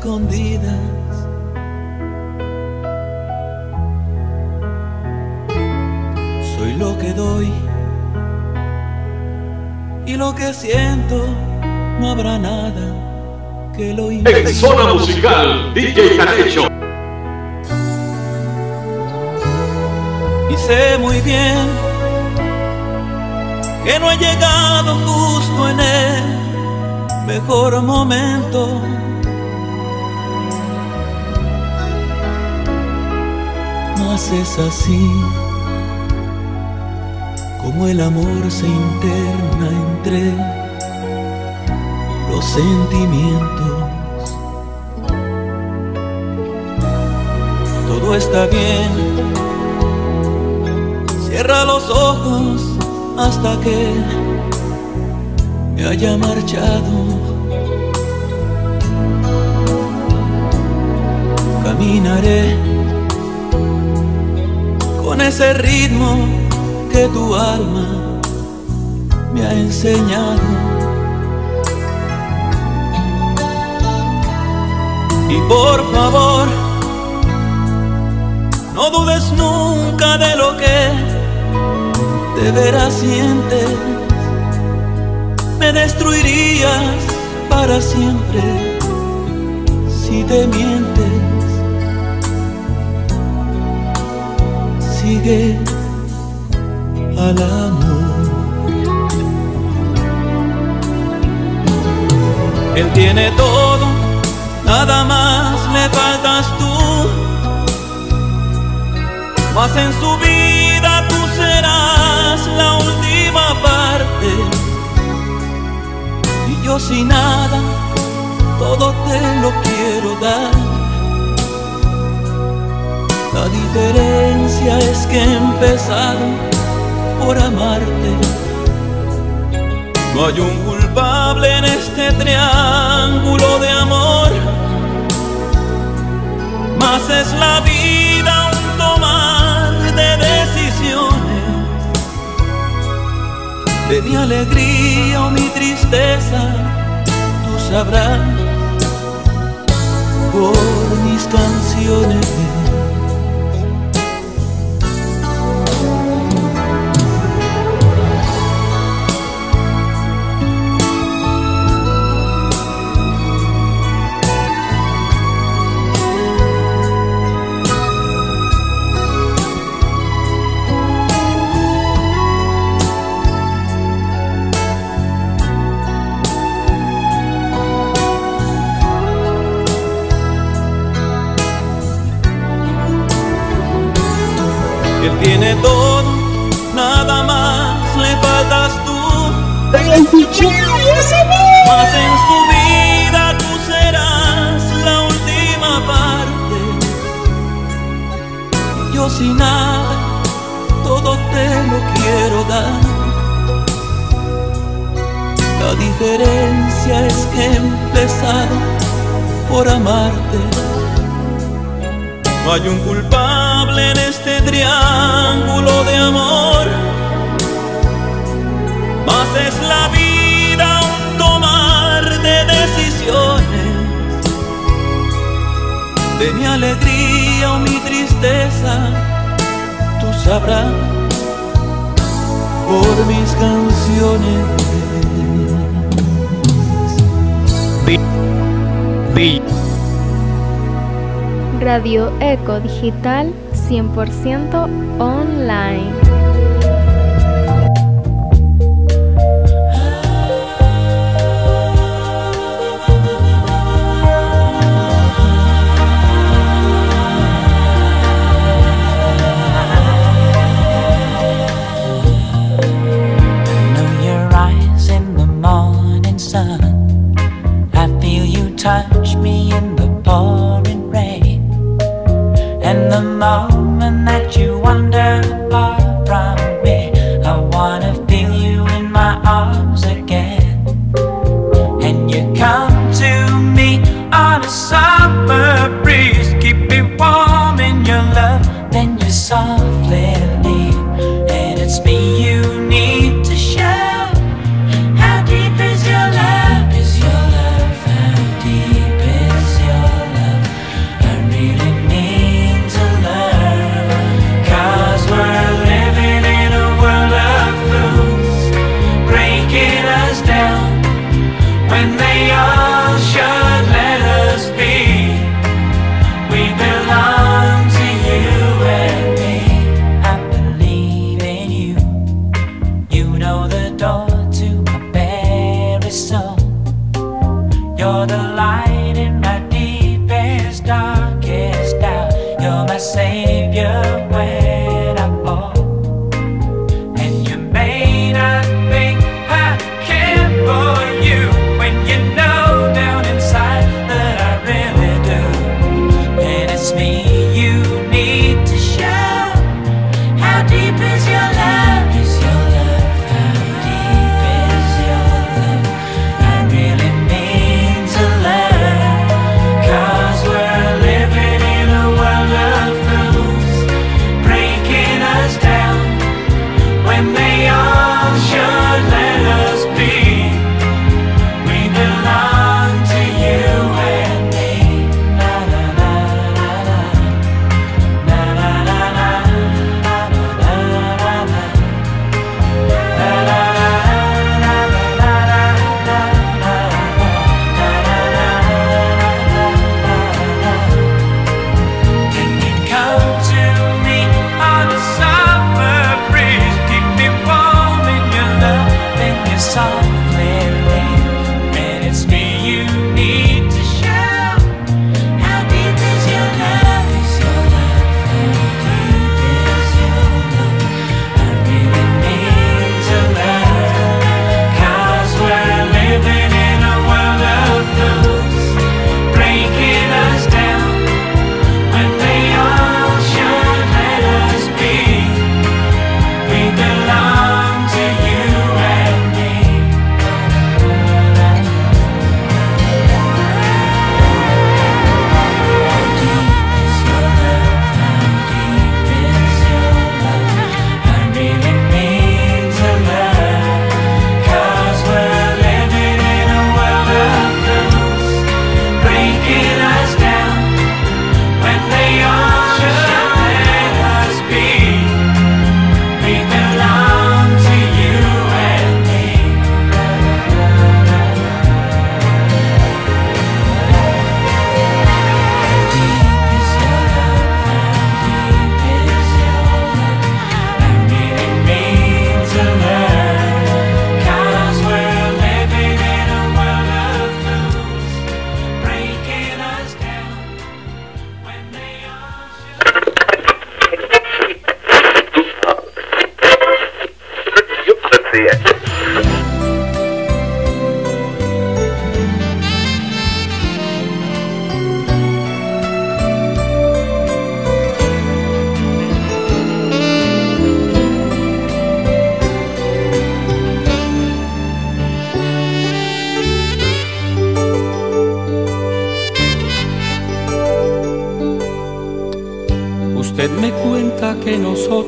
Escondidas. Soy lo que doy y lo que siento, no habrá nada que lo En Zona Musical, DJ Canecho. Y sé muy bien que no he llegado justo en el mejor momento. Mas es así como el amor se interna entre los sentimientos. Todo está bien, cierra los ojos hasta que me haya marchado. Caminaré ese ritmo que tu alma me ha enseñado. Y por favor, no dudes nunca de lo que de veras sientes. Me destruirías para siempre si te mientes. Al amor. Él tiene todo, nada más le faltas tú. Mas en su vida tú serás la última parte. Y yo sin nada, todo te lo quiero dar. La diferencia es que he empezado por amarte. No hay un culpable en este triángulo de amor. Más es la vida un tomar de decisiones. De mi alegría o mi tristeza, tú sabrás por mis canciones. Radio Eco Digital 100% online.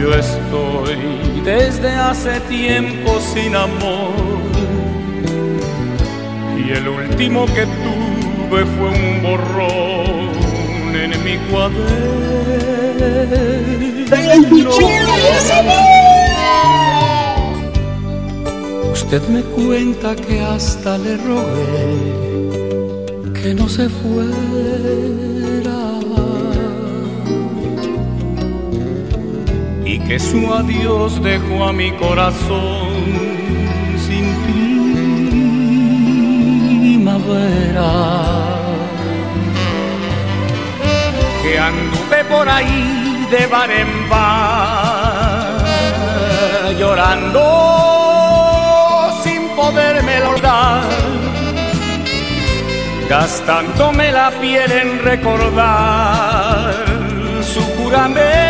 Yo estoy desde hace tiempo sin amor y el último que tuve fue un borrón en mi cuaderno. Usted me cuenta que hasta le rogué que no se fue que su adiós dejó a mi corazón sin primavera. Que anduve por ahí de bar en bar, llorando sin poderme olvidar, gastándome la piel en recordar su juramento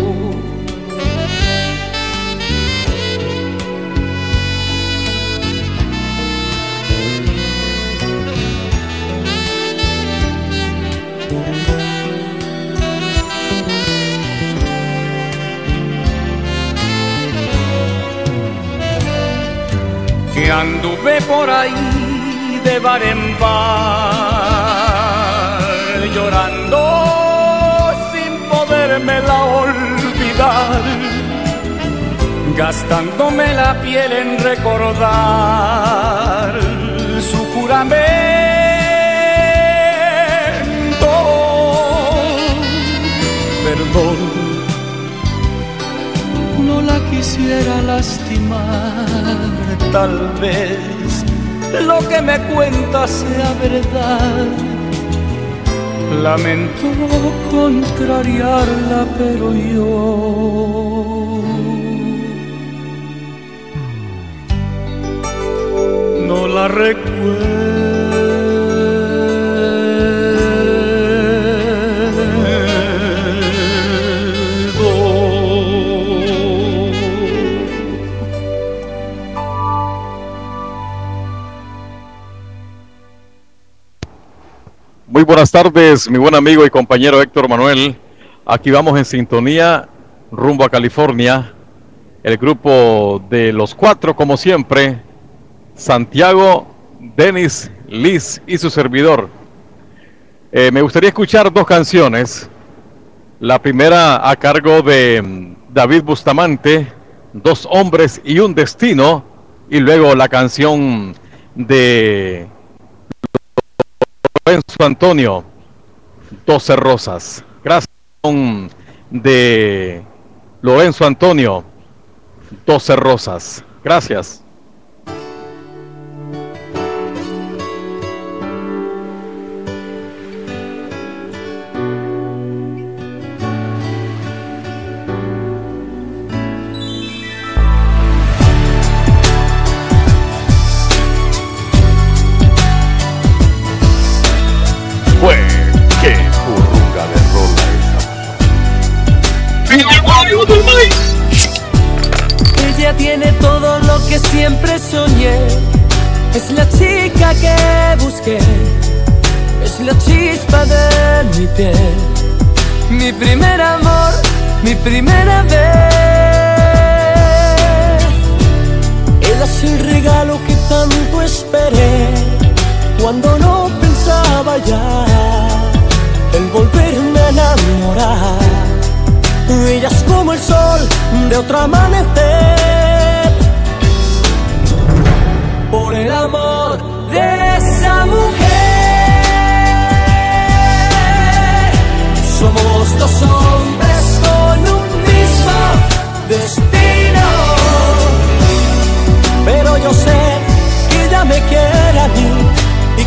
Anduve por ahí de bar en bar, llorando sin podérmela olvidar, gastándome la piel en recordar su juramento. Perdón la quisiera lastimar, tal vez lo que me cuenta sea verdad. Lamento contrariarla, pero yo buenas tardes, mi buen amigo y compañero Héctor Manuel. Aquí vamos en sintonía rumbo a California. El grupo de los cuatro, como siempre, Santiago, Denis, Liz y su servidor. Eh, me gustaría escuchar dos canciones. La primera a cargo de mm, David Bustamante, Dos hombres y un destino. Y luego la canción de Lorenzo Antonio, 12 rosas. Gracias de Lorenzo Antonio, 12 rosas. Gracias.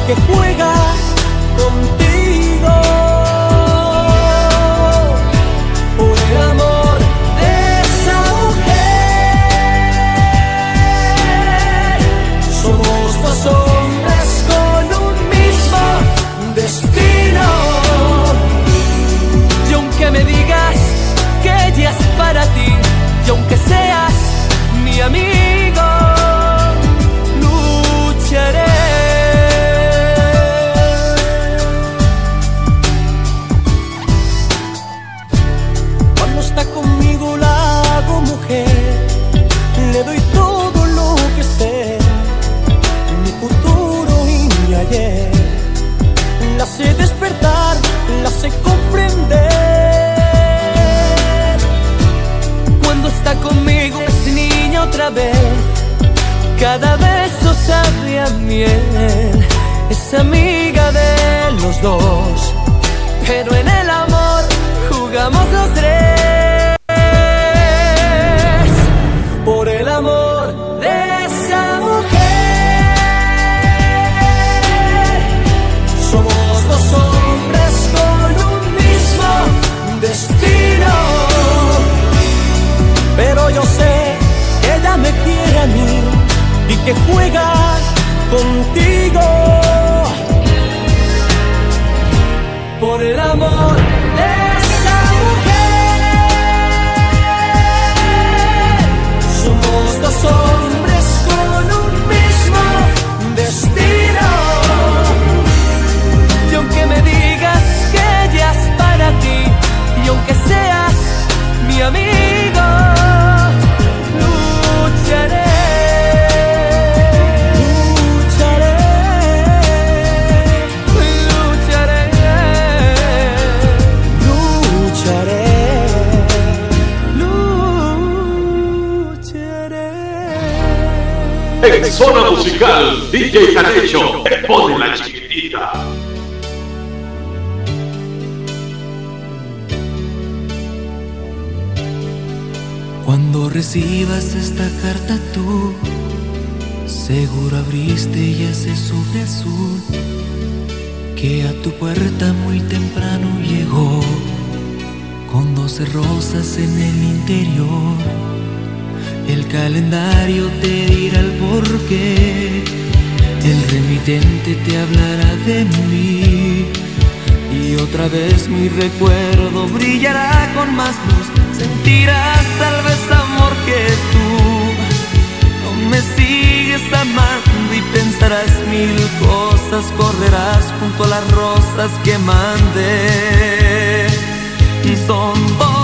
Que juega contigo. Otra vez, cada beso sabe a miel. Es amiga de los dos, pero en el amor jugamos los tres. Por el amor que juega contigo. Por el amor En Zona Musical, DJ Canecho te pone la chiquitita. Cuando recibas esta carta tú, seguro abriste ya ese sobre azul que a tu puerta muy temprano llegó con doce rosas en el interior. El calendario te dirá el porqué, el remitente te hablará de mí y otra vez mi recuerdo brillará con más luz. Sentirás tal vez amor que tú no me sigues amando y pensarás mil cosas. Correrás junto a las rosas que mandé. Son doce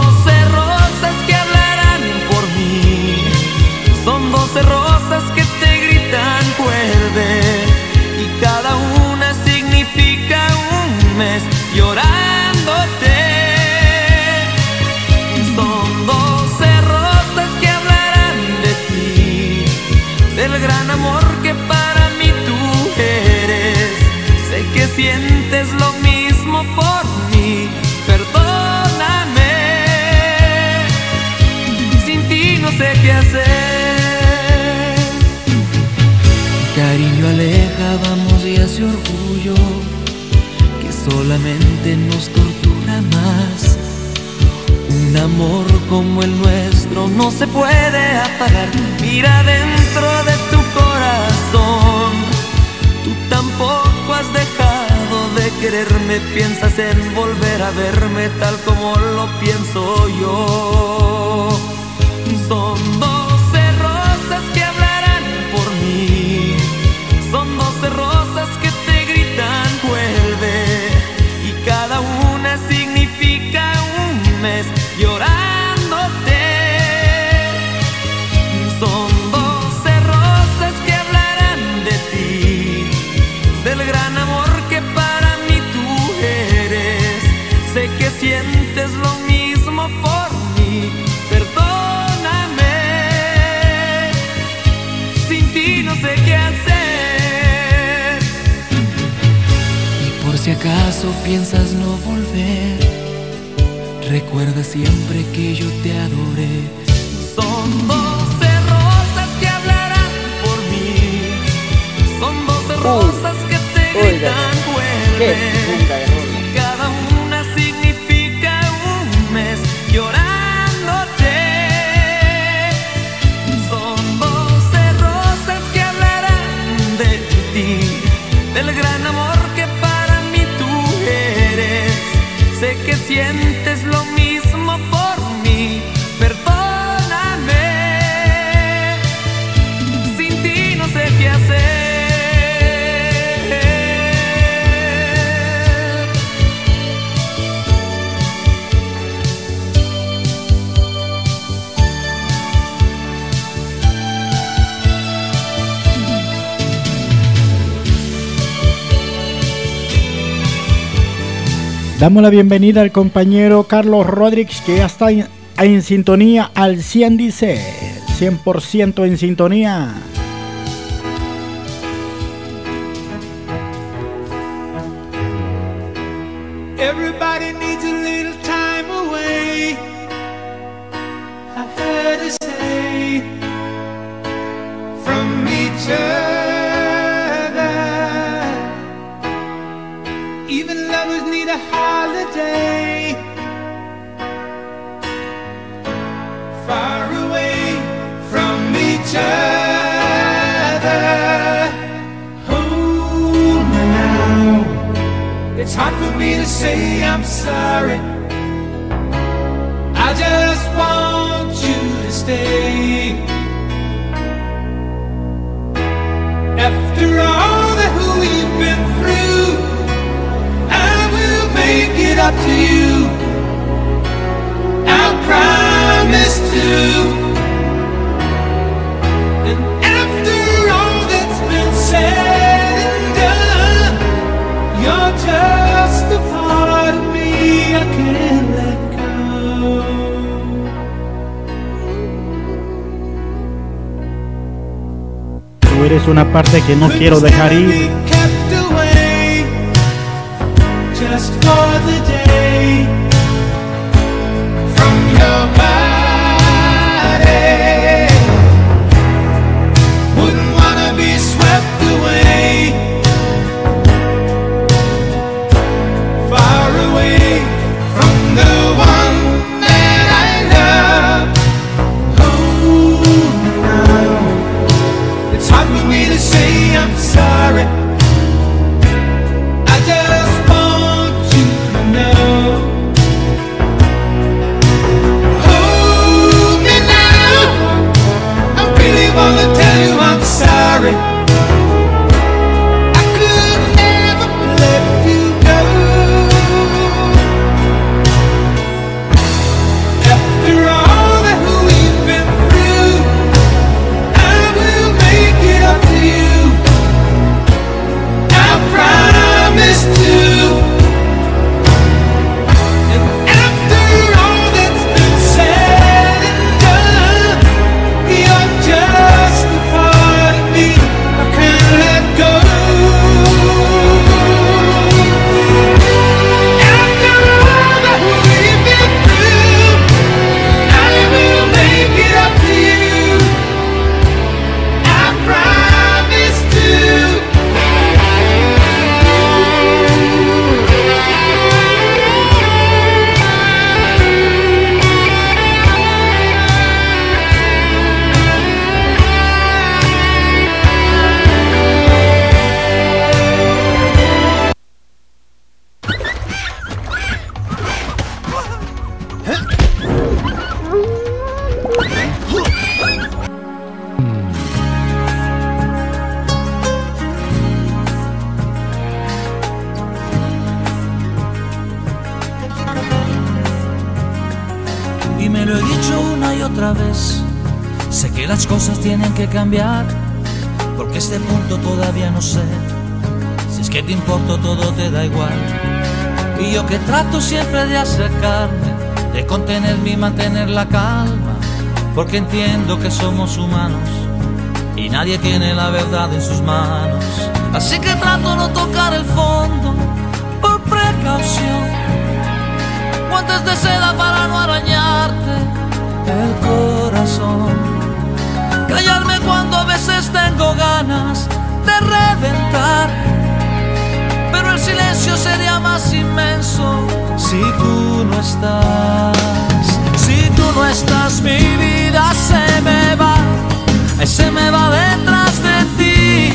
sientes lo mismo por mí, perdóname. Sin ti no sé qué hacer. Cariño aleja, vamos y hace orgullo que solamente nos tortura más. Un amor como el nuestro no se puede apagar. Mira dentro de tu corazón. Quererme. Piensas en volver a verme tal como lo pienso yo. Son doce acaso piensas no volver, recuerda siempre que yo te adoré. Son doce rosas que hablarán por mí. Son doce rosas que te gritan vuelve. Damos la bienvenida al compañero Carlos Rodríguez que ya está en, sintonía al 100 dice, 100% en sintonía. It's hard for me to say I'm sorry. I just want you to stay. After all that we've been through, I will make it up to you. I promise to. And after all that's been said eres una parte que no quiero dejar ir. Porque entiendo que somos humanos. Y nadie tiene la verdad en sus manos. Así que trato no tocar el fondo. Por precaución guantes de seda para no arañarte el corazón. Callarme cuando a veces tengo ganas de reventar. Pero el silencio sería más inmenso si tú no estás. Si tú no estás, mi vida se me va. Se me va detrás de ti.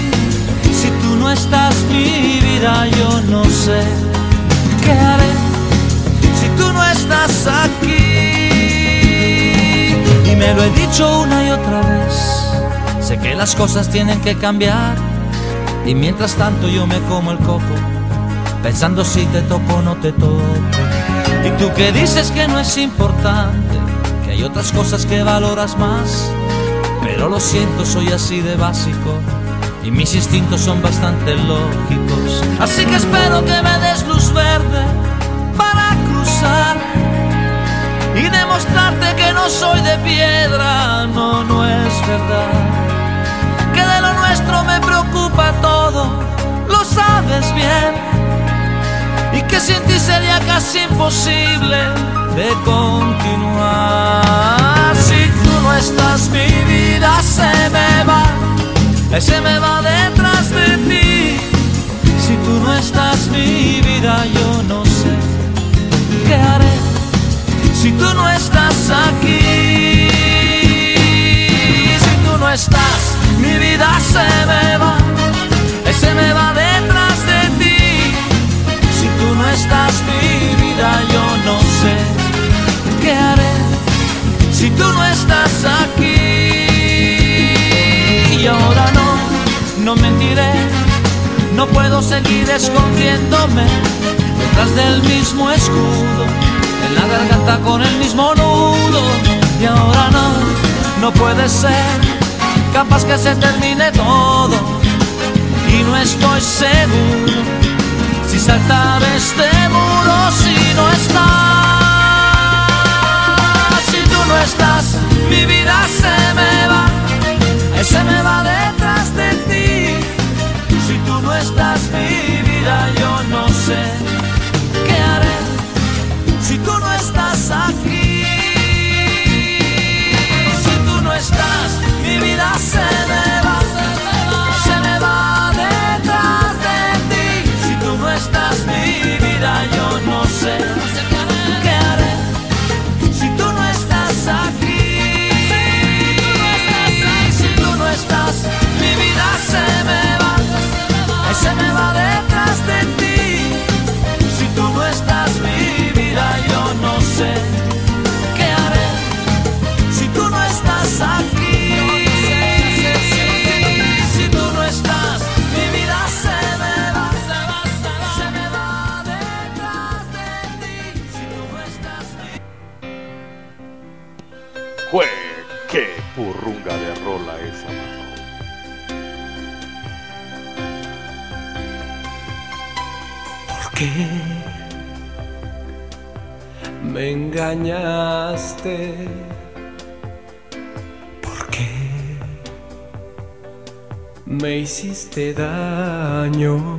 Si tú no estás, mi vida, yo no sé qué haré si tú no estás aquí. Y me lo he dicho una y otra vez. Sé que las cosas tienen que cambiar. Y mientras tanto yo me como el coco, pensando si te toco o no te toco. Y tú que dices que no es importante, que hay otras cosas que valoras más. Pero lo siento, soy así de básico. Y mis instintos son bastante lógicos. Así que espero que me des luz verde para cruzar y demostrarte que no soy de piedra, no, no es verdad. Que de lo nuestro me preocupa todo, lo sabes bien. Que sin ti sería casi imposible de continuar. Si tú no estás, mi vida se me va, se me va detrás de ti. Si tú no estás, mi vida, yo no sé qué haré si tú no estás aquí. Si tú no estás, mi vida se estás aquí. Y ahora no, no mentiré, no puedo seguir escondiéndome detrás del mismo escudo, en la garganta con el mismo nudo. Y ahora no, no puede ser, capaz que se termine todo. Y no estoy seguro si saltar este muro, si no estás, si tú no estás, mi vida se me va, eh, se me va detrás de ti. Si tú no estás mi vida, yo no. se me va de engañaste. ¿Por qué me hiciste daño?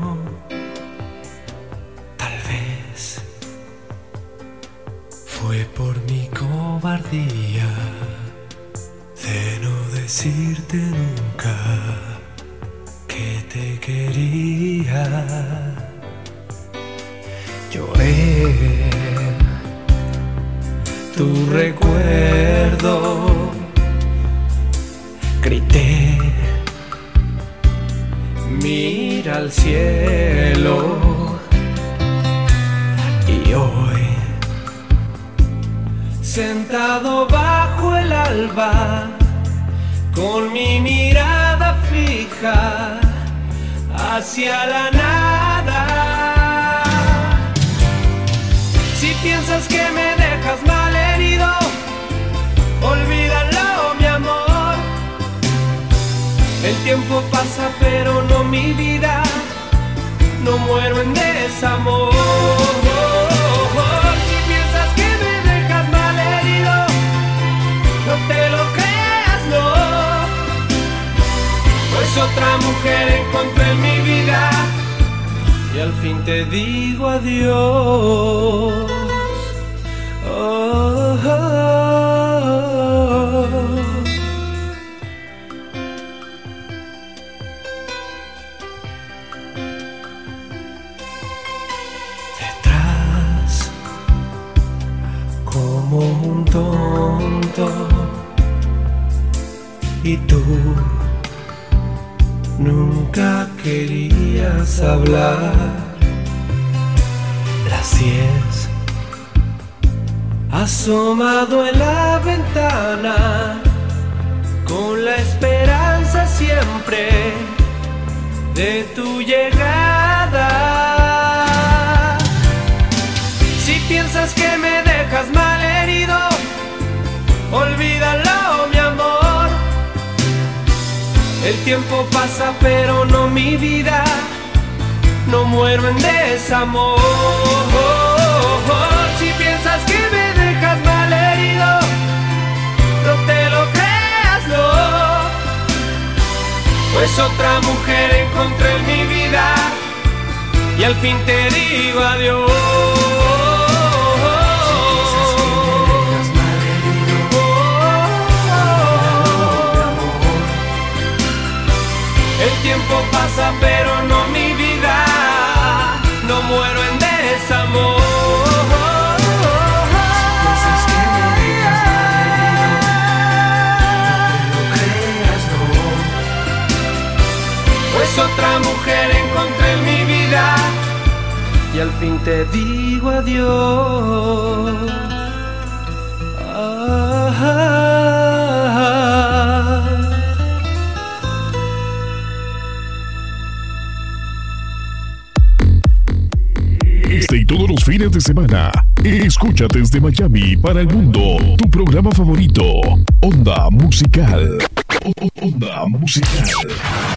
musical.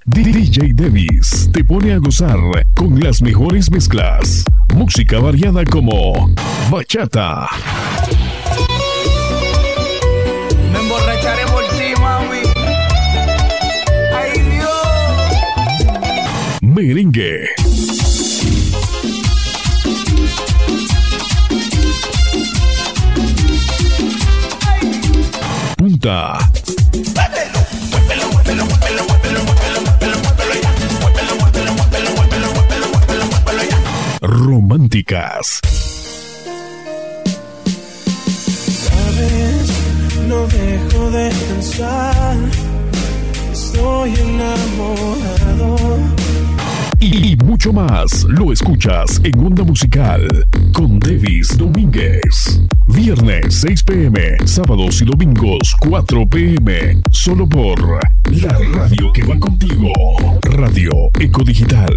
DJ Davis te pone a gozar con las mejores mezclas. Música variada como bachata. Me emborracharé por ti, mami. Ay, Dios. Merengue. Ay. Punta. No dejo de pensar. Estoy enamorado. Y, mucho más lo escuchas en Onda Musical con Davis Domínguez. Viernes 6 pm, sábados y domingos 4 pm, solo por la radio que va contigo. Radio Eco Digital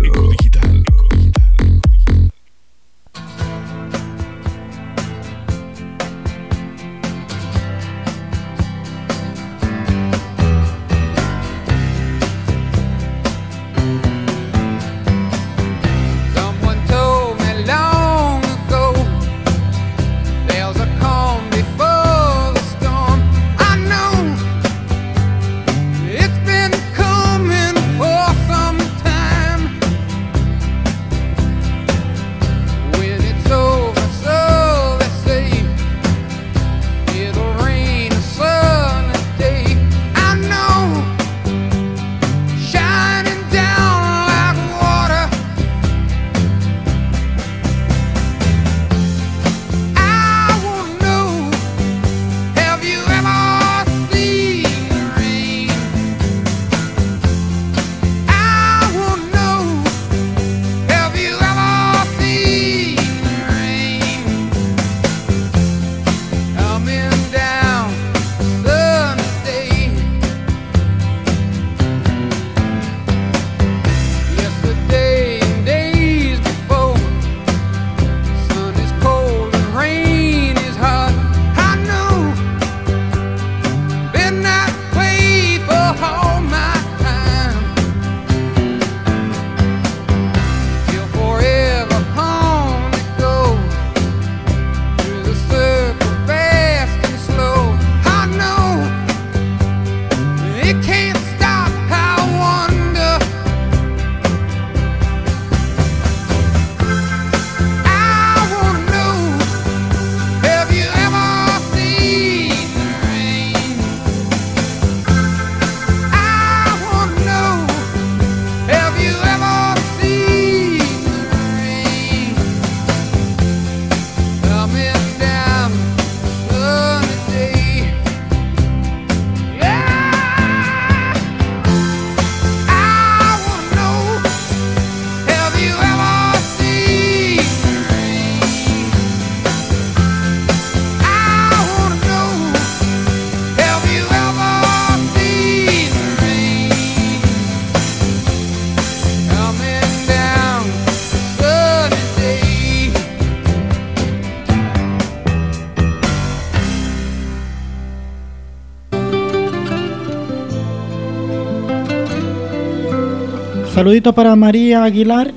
Saludito para María Aguilar.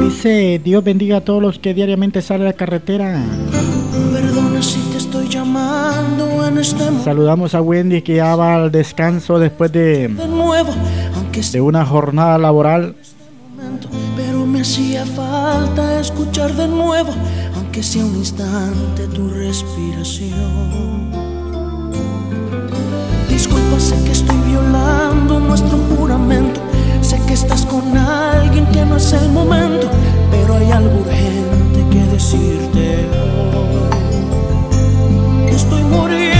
Dice, Dios bendiga a todos los que diariamente salen a la carretera. Perdona si te estoy llamando en este momento. Saludamos a Wendy que ya va al descanso después de, De nuevo, aunque de una jornada laboral. Pero me hacía falta escuchar de nuevo, aunque sea un instante, tu respiración. Disculpa, sé que estoy violando nuestro juramento. Sé que estás con alguien que no es el momento, pero hay algo urgente que decirte. Estoy muriendo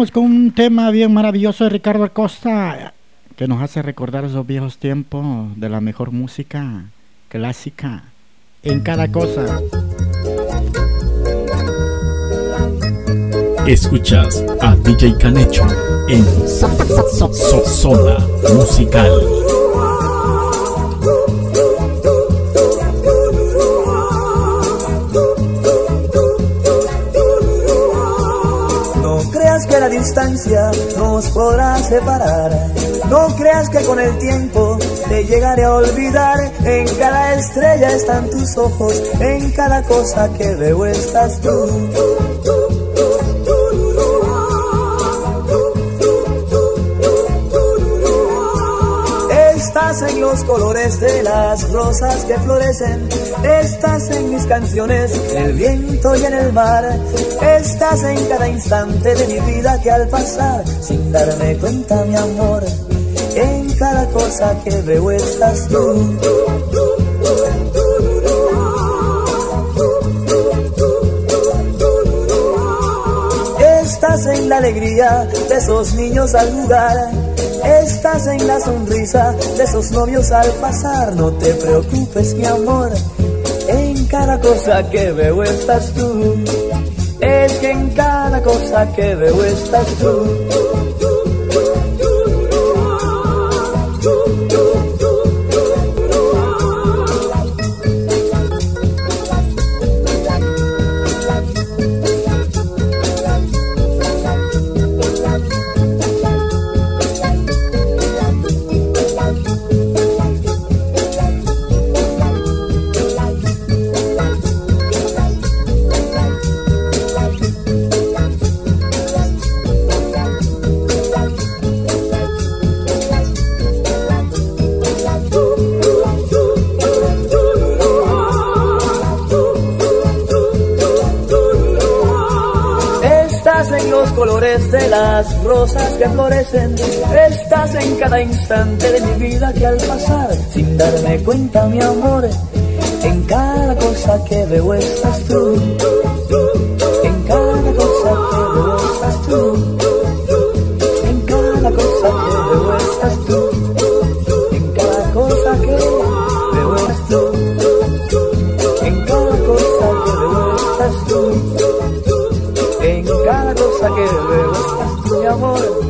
vamos con un tema bien maravilloso de Ricardo Acosta que nos hace recordar esos viejos tiempos de la mejor música clásica en cada cosa. Escuchas a DJ Canecho en So- Zona Musical. Distancia nos podrá separar. No creas que con el tiempo te llegaré a olvidar. En cada estrella están tus ojos, en cada cosa que veo estás tú. Estás en los colores de las rosas que florecen. Estás en mis canciones, en el viento y en el mar. Estás en cada instante de mi vida que al pasar, sin darme cuenta, mi amor, en cada cosa que veo estás tú. Estás en la alegría de esos niños al jugar. Estás en la sonrisa de esos novios al pasar. No te preocupes, mi amor. En cada cosa que veo estás tú. es que en cada cosa que veo estás tú. Cada instante de mi vida que al pasar, sin darme cuenta, mi amor, en cada cosa que veo estás tú. En cada cosa que veo estás tú. En cada cosa que veo estás tú. En cada cosa que veo estás tú. En cada cosa que veo estás tú. En cada cosa que veo estás tú, mi amor.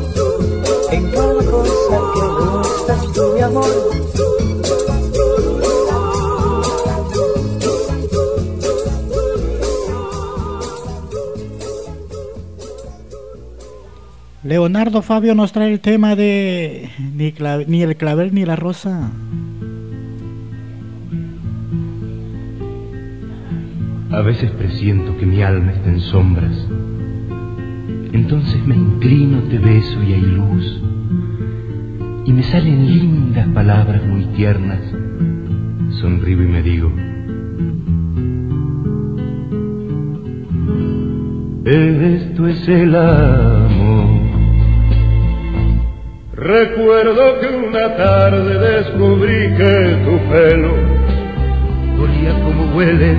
Leonardo Fabio nos trae el tema de ni, el clavel ni la rosa. A veces presiento que mi alma está en sombras. Entonces me inclino, te beso y hay luz. Y me salen lindas palabras muy tiernas. Sonrío y me digo. Esto es el. Recuerdo que una tarde descubrí que tu pelo olía como huele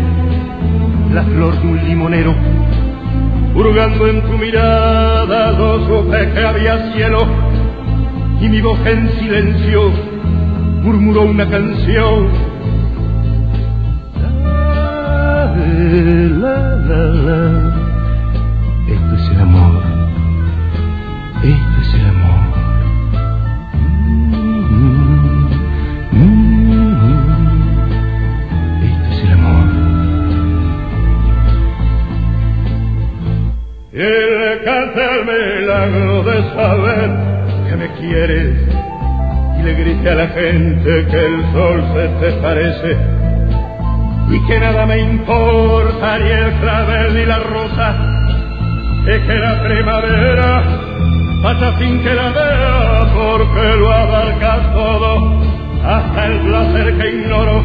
la flor de un limonero. Hurgando en tu mirada, no supe que había cielo y mi voz en silencio murmuró una canción. De saber que me quieres. Y le grité a la gente que el sol se te parece. Y que nada me importa ni el clavel ni la rosa. Es que la primavera pasa sin que la vea porque lo abarca todo. Hasta el placer que ignoro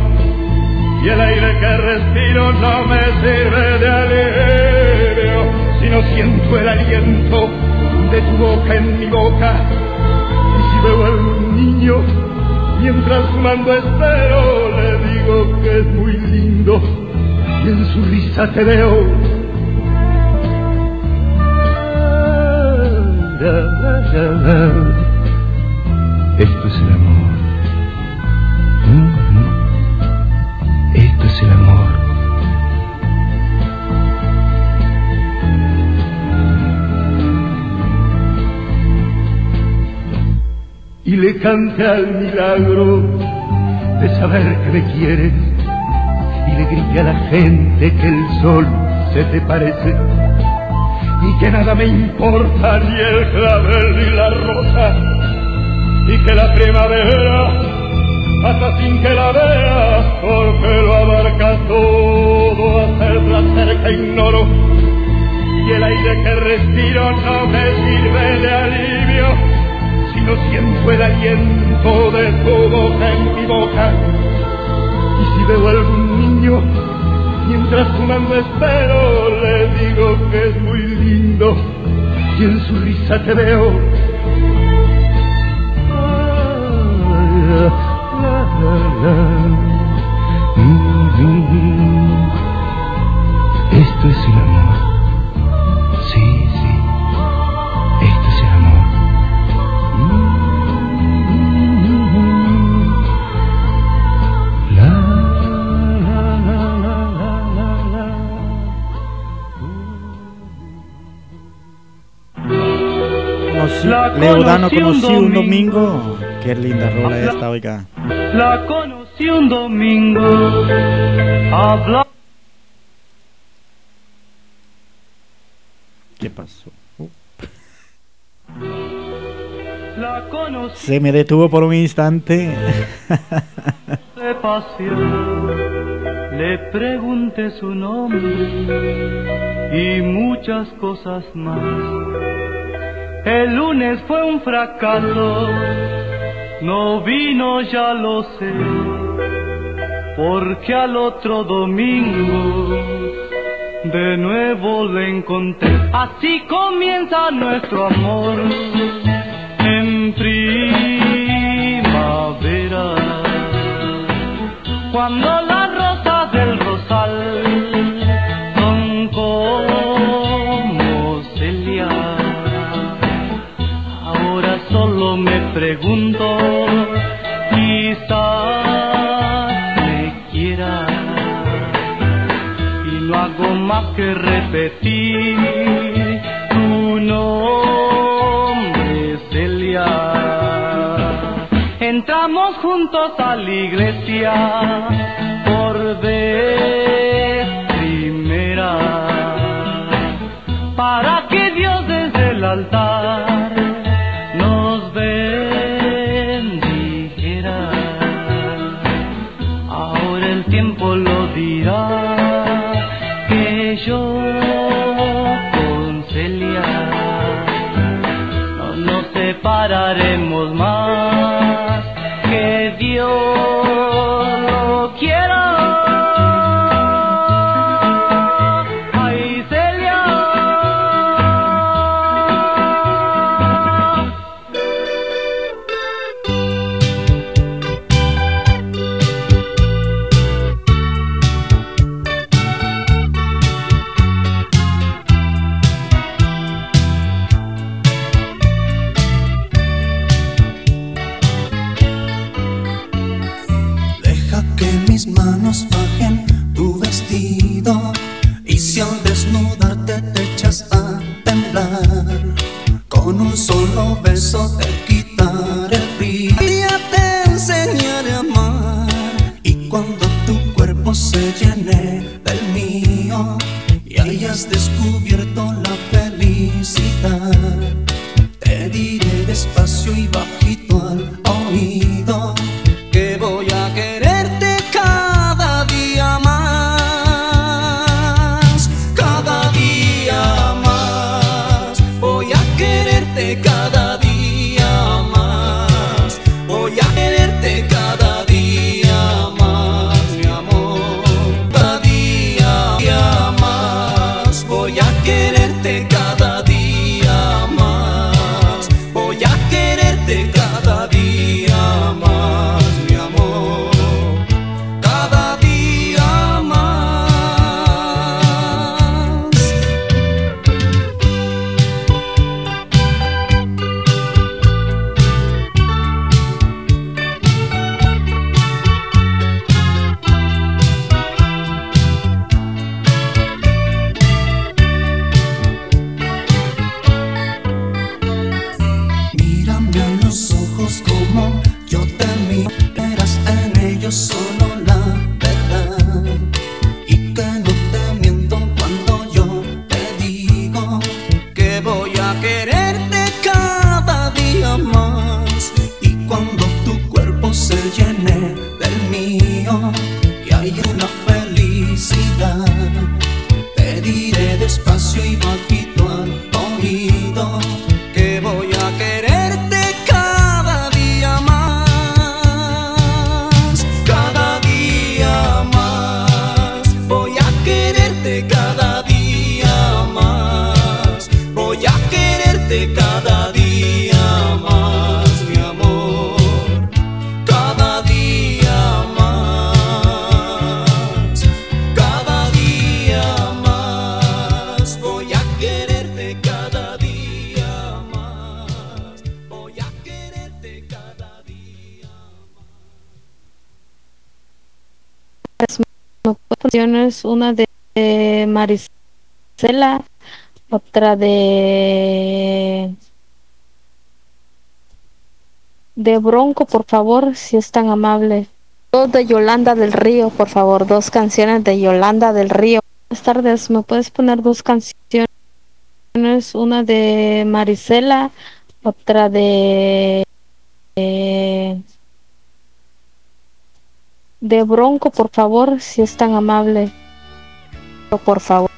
y el aire que respiro no me sirve de alivio. Si no siento el aliento de tu boca en mi boca. Y si veo a un niño mientras fumando espero le digo que es muy lindo. Y en su risa te veo. Esto es el amor. Y le canté al milagro de saber que me quieres. Y le grité a la gente que el sol se te parece. Y que nada me importa ni el clavel ni la rosa. Y que la primavera hasta sin que la veas, porque lo abarca todo hasta el placer que ignoro. Y el aire que respiro no me sirve de alivio, no siento el aliento de tu boca en mi boca. Y si veo algún niño, mientras fumando espero, le digo que es muy lindo, y en su risa te veo. Leodano conocí un domingo. Qué linda rola esta, oiga. La conocí un domingo. Habla. ¿Qué pasó? [LAUGHS] La conocí Se me detuvo por un instante. [LAUGHS] De pasión, le pregunté su nombre y muchas cosas más el lunes fue un fracaso, no vino, ya lo sé, porque al otro domingo de nuevo le encontré. Así comienza nuestro amor en primavera, cuando las rosas del rosal pregunto, quizás me quiera y no hago más que repetir tu nombre, Celia. Entramos juntos a la iglesia por vez primera para que Dios desde el altar haremos más. canciones, una de Marisela, otra de de Bronco, por favor, si es tan amable. Dos de Yolanda del Río, por favor, dos canciones de Yolanda del Río. Buenas tardes, ¿me puedes poner dos canciones? Una de Marisela, otra de de Bronco, por favor, si es tan amable. Por favor.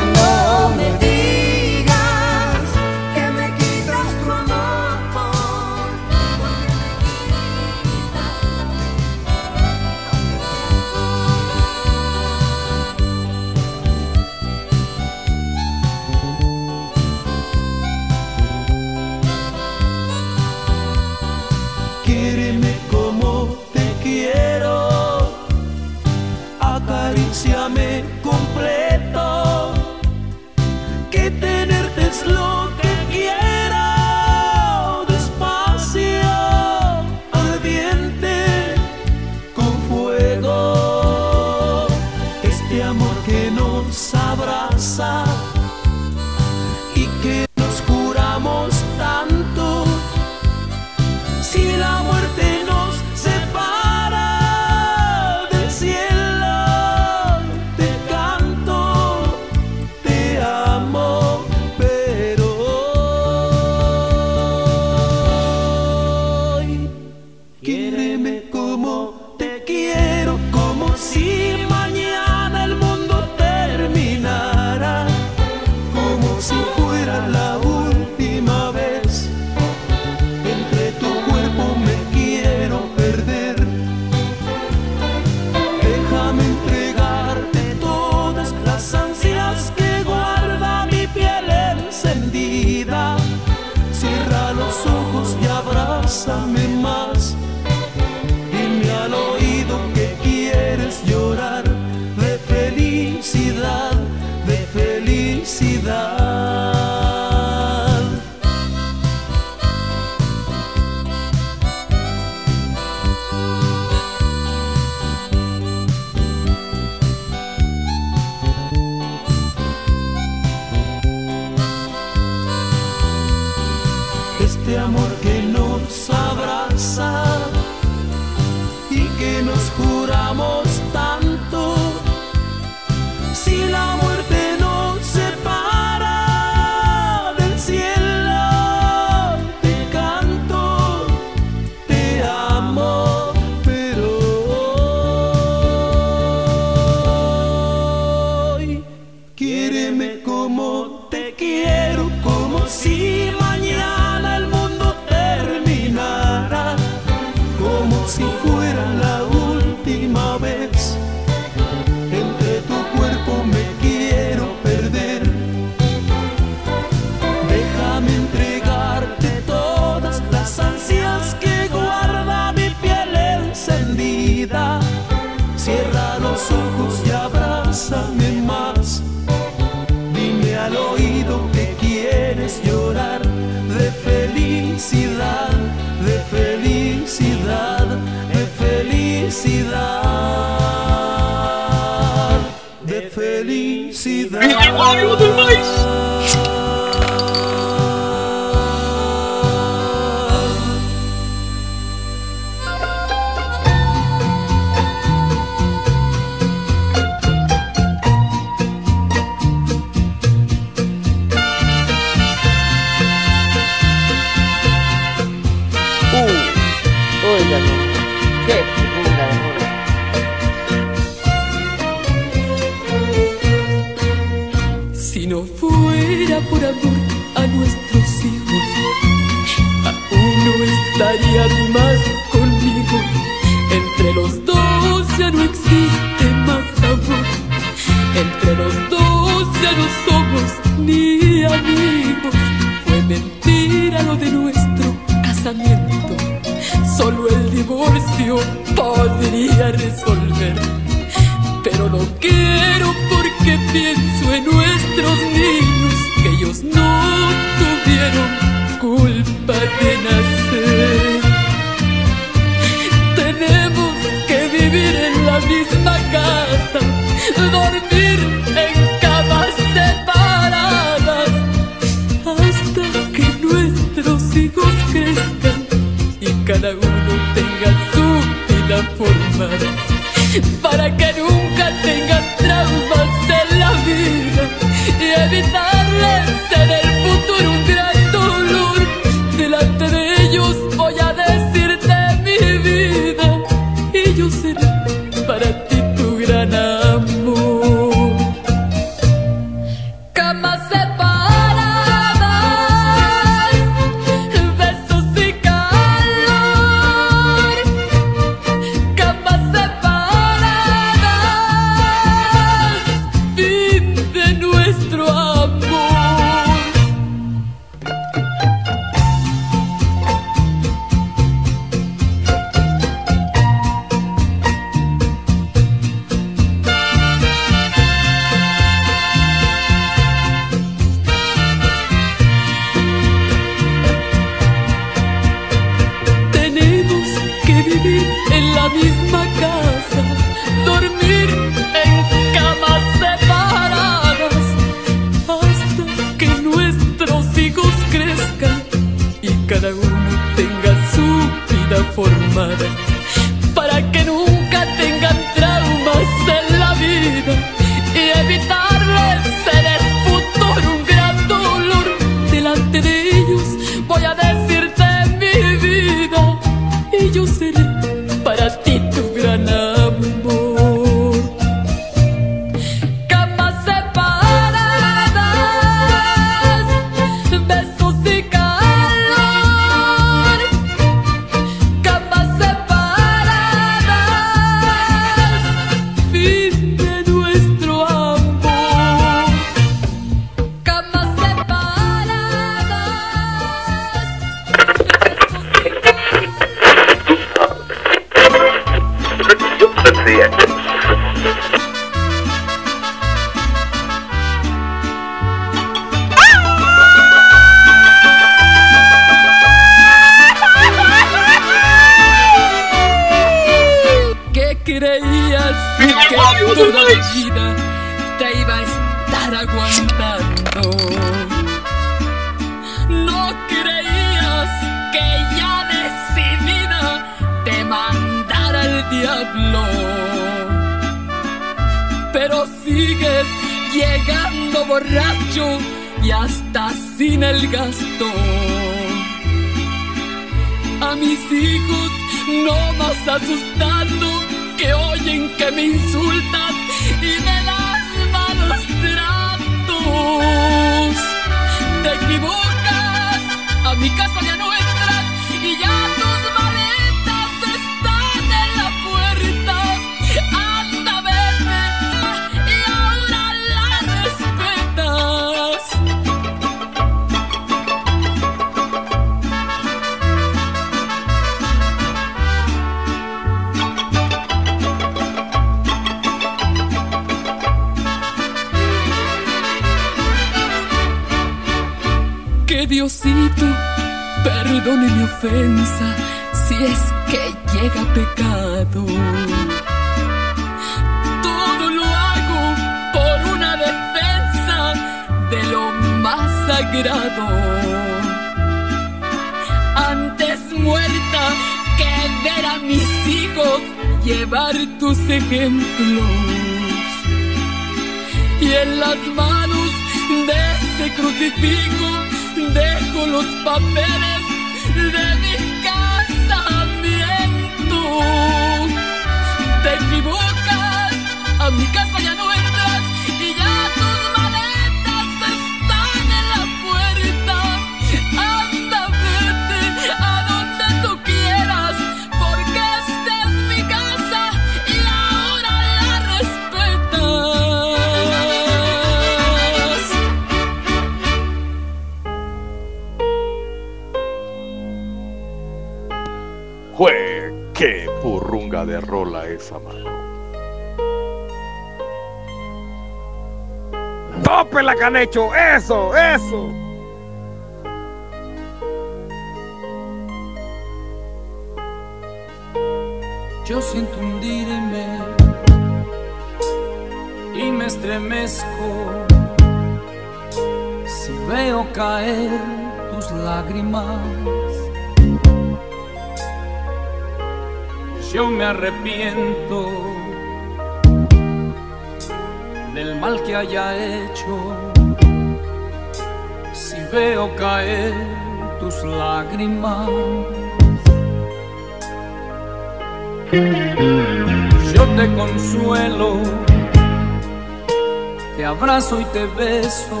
Abrazo y te beso.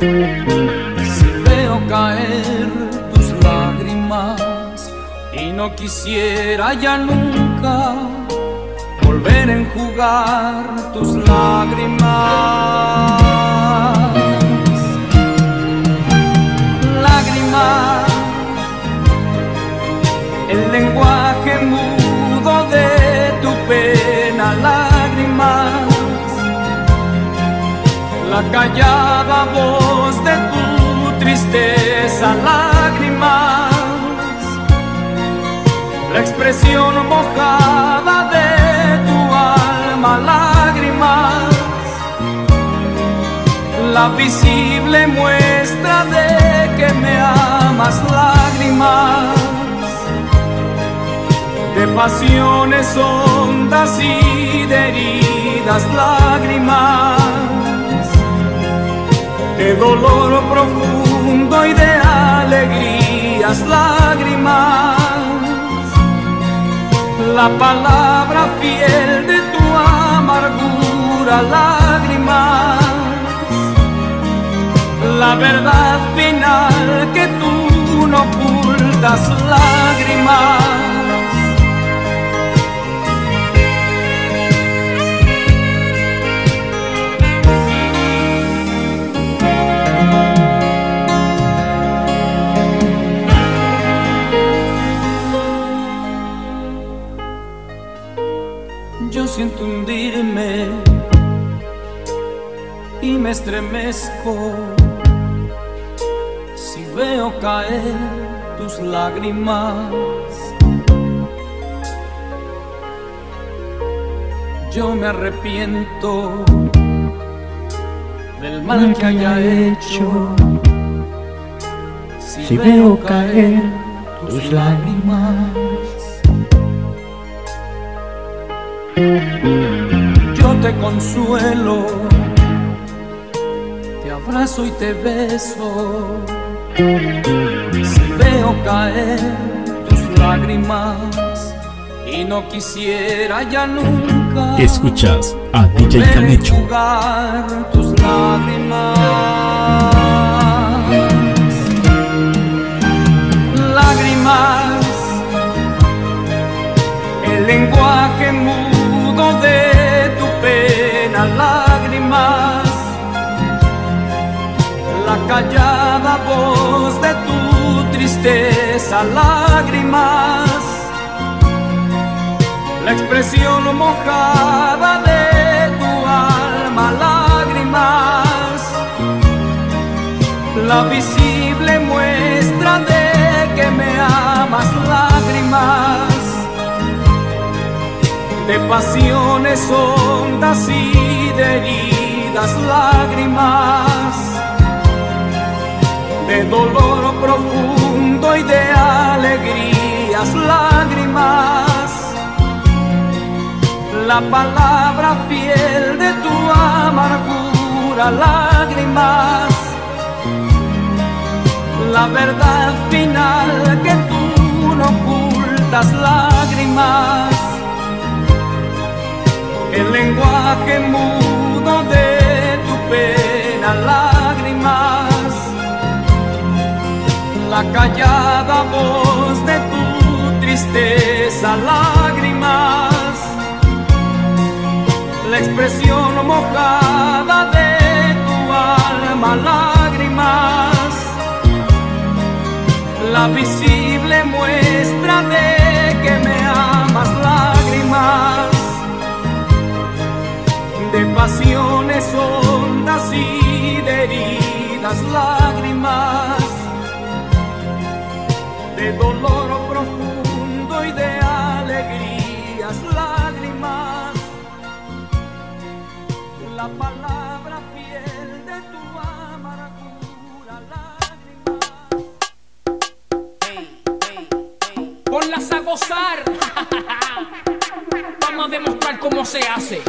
Si veo caer tus lágrimas y no quisiera ya nunca volver a enjugar tus lágrimas. Lágrimas el lenguaje mudo de tu pena, la callada voz de tu tristeza, lágrimas, la expresión mojada de tu alma, lágrimas, la visible muestra de que me amas, lágrimas. De pasiones hondas y de heridas lágrimas, de dolor profundo y de alegrías lágrimas, la palabra fiel de tu amargura lágrimas, la verdad final que tú no ocultas lágrimas. Siento hundirme y me estremezco si veo caer tus lágrimas. yo me arrepiento del mal que haya hecho. Si veo caer tus lágrimas, yo te consuelo, te abrazo y te beso. Si veo caer tus lágrimas y no quisiera ya nunca Escuchas a DJ Canecho. jugar tus lágrimas. Lágrimas, el lenguaje de tu pena, lágrimas, la callada voz de tu tristeza, lágrimas. La expresión mojada de tu alma, lágrimas, la visible muestra de que me amas, lágrimas, de pasiones hondas y de heridas, lágrimas, de dolor profundo y de alegrías, lágrimas. La palabra fiel de tu amargura, lágrimas, la verdad final que tú no ocultas, lágrimas, el lenguaje mudo de tu pena, lágrimas, la callada voz de tu tristeza, lágrimas. La expresión mojada de tu alma, lágrimas, la visible muestra de pasiones hondas y de heridas, lágrimas, de dolor profundo y de alegrías, lágrimas la palabra fiel de tu amargura, lágrimas. Ponlas a gozar. [LAUGHS] Vamos a demostrar cómo se hace.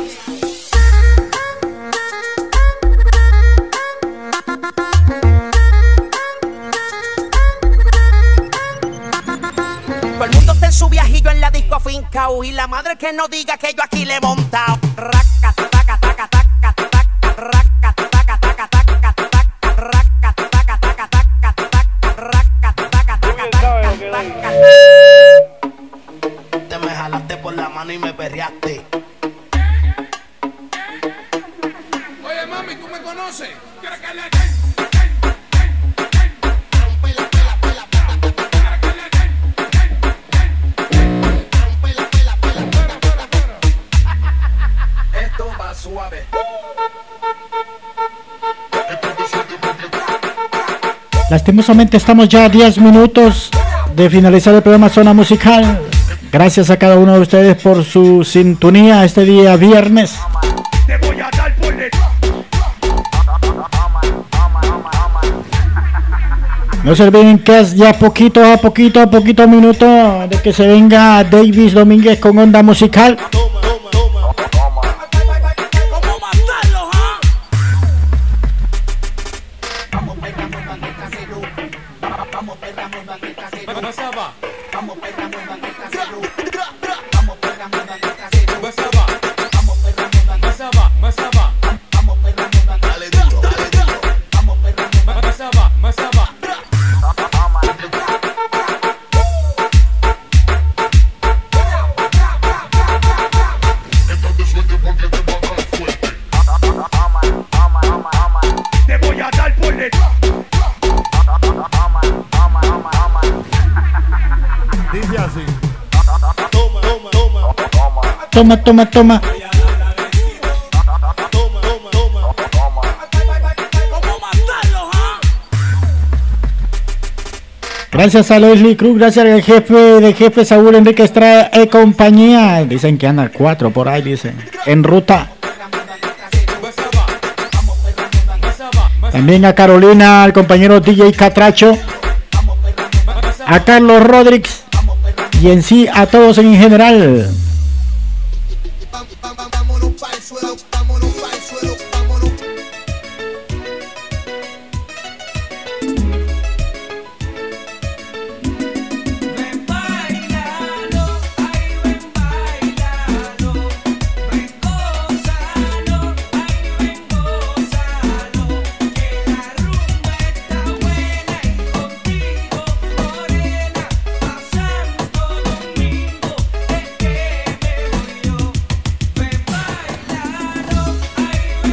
En su viajillo en la disco fincao y la madre que no diga que yo aquí le he montado. Lastimosamente estamos ya a 10 minutos de finalizar el programa Zona Musical. Gracias a cada uno de ustedes por su sintonía este día viernes. No se olviden que es ya poquito a poquito a poquito minuto de que se venga Davis Domínguez con onda musical. toma, toma, toma. Gracias a Leslie Cruz, gracias al jefe de jefe Saúl Enrique Estrada y compañía. Dicen que anda cuatro por ahí, dicen. En ruta. También a Carolina, al compañero DJ Catracho. A Carlos Rodríguez. Y en sí a todos en general.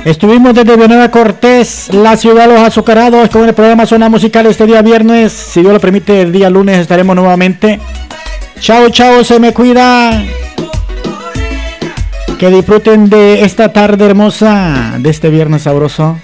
Estuvimos desde Villanueva Cortés, la ciudad de los azucarados, con el programa Zona Musical este día viernes. Si Dios lo permite, el día lunes estaremos nuevamente. Chao, chao, se me cuida. Que disfruten de esta tarde hermosa, de este viernes sabroso.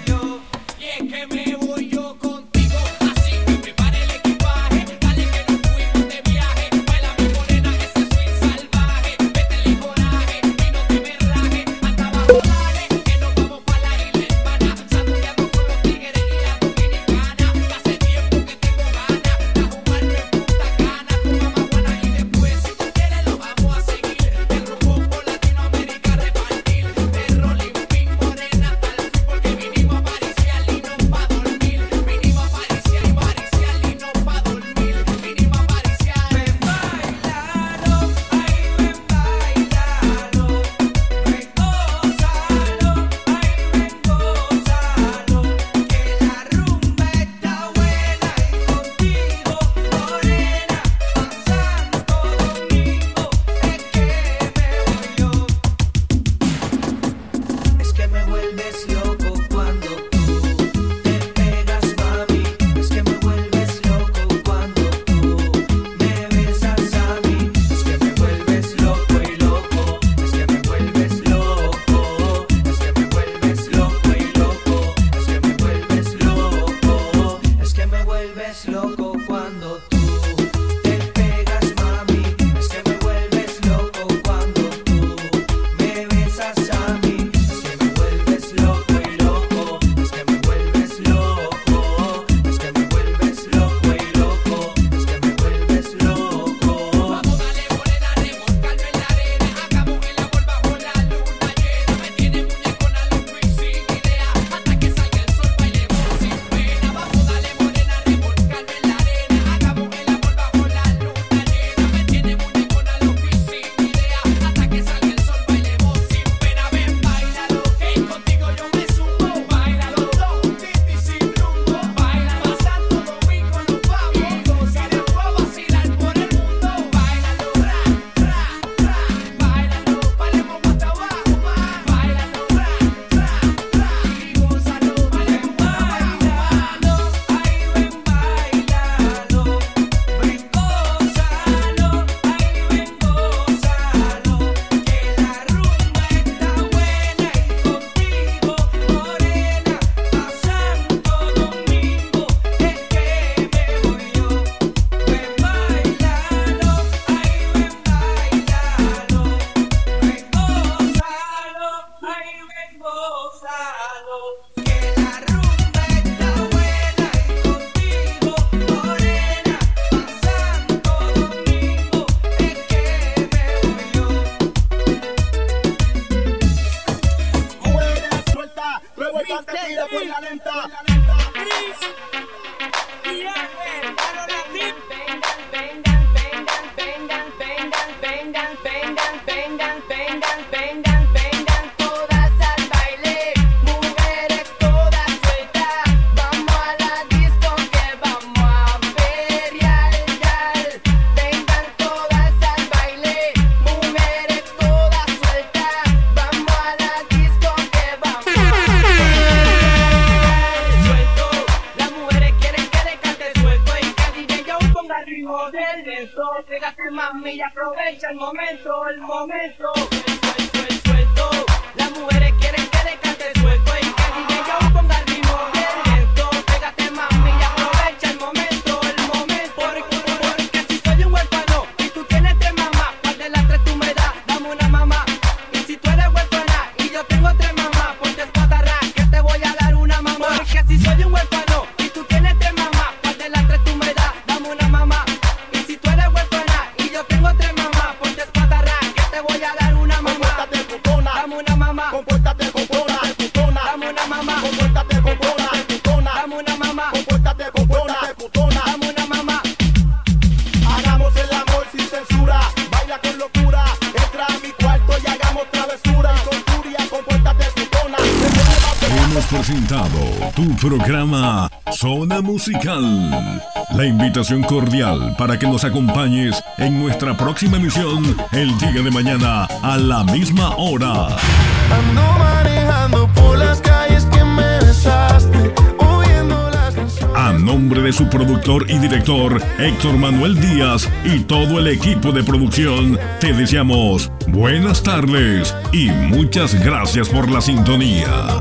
Invitación cordial para que nos acompañes en nuestra próxima emisión el día de mañana a la misma hora. Ando manejando por las calles que me besaste, oyendo las canciones. A nombre de su productor y director Héctor Manuel Díaz y todo el equipo de producción, te deseamos buenas tardes y muchas gracias por la sintonía.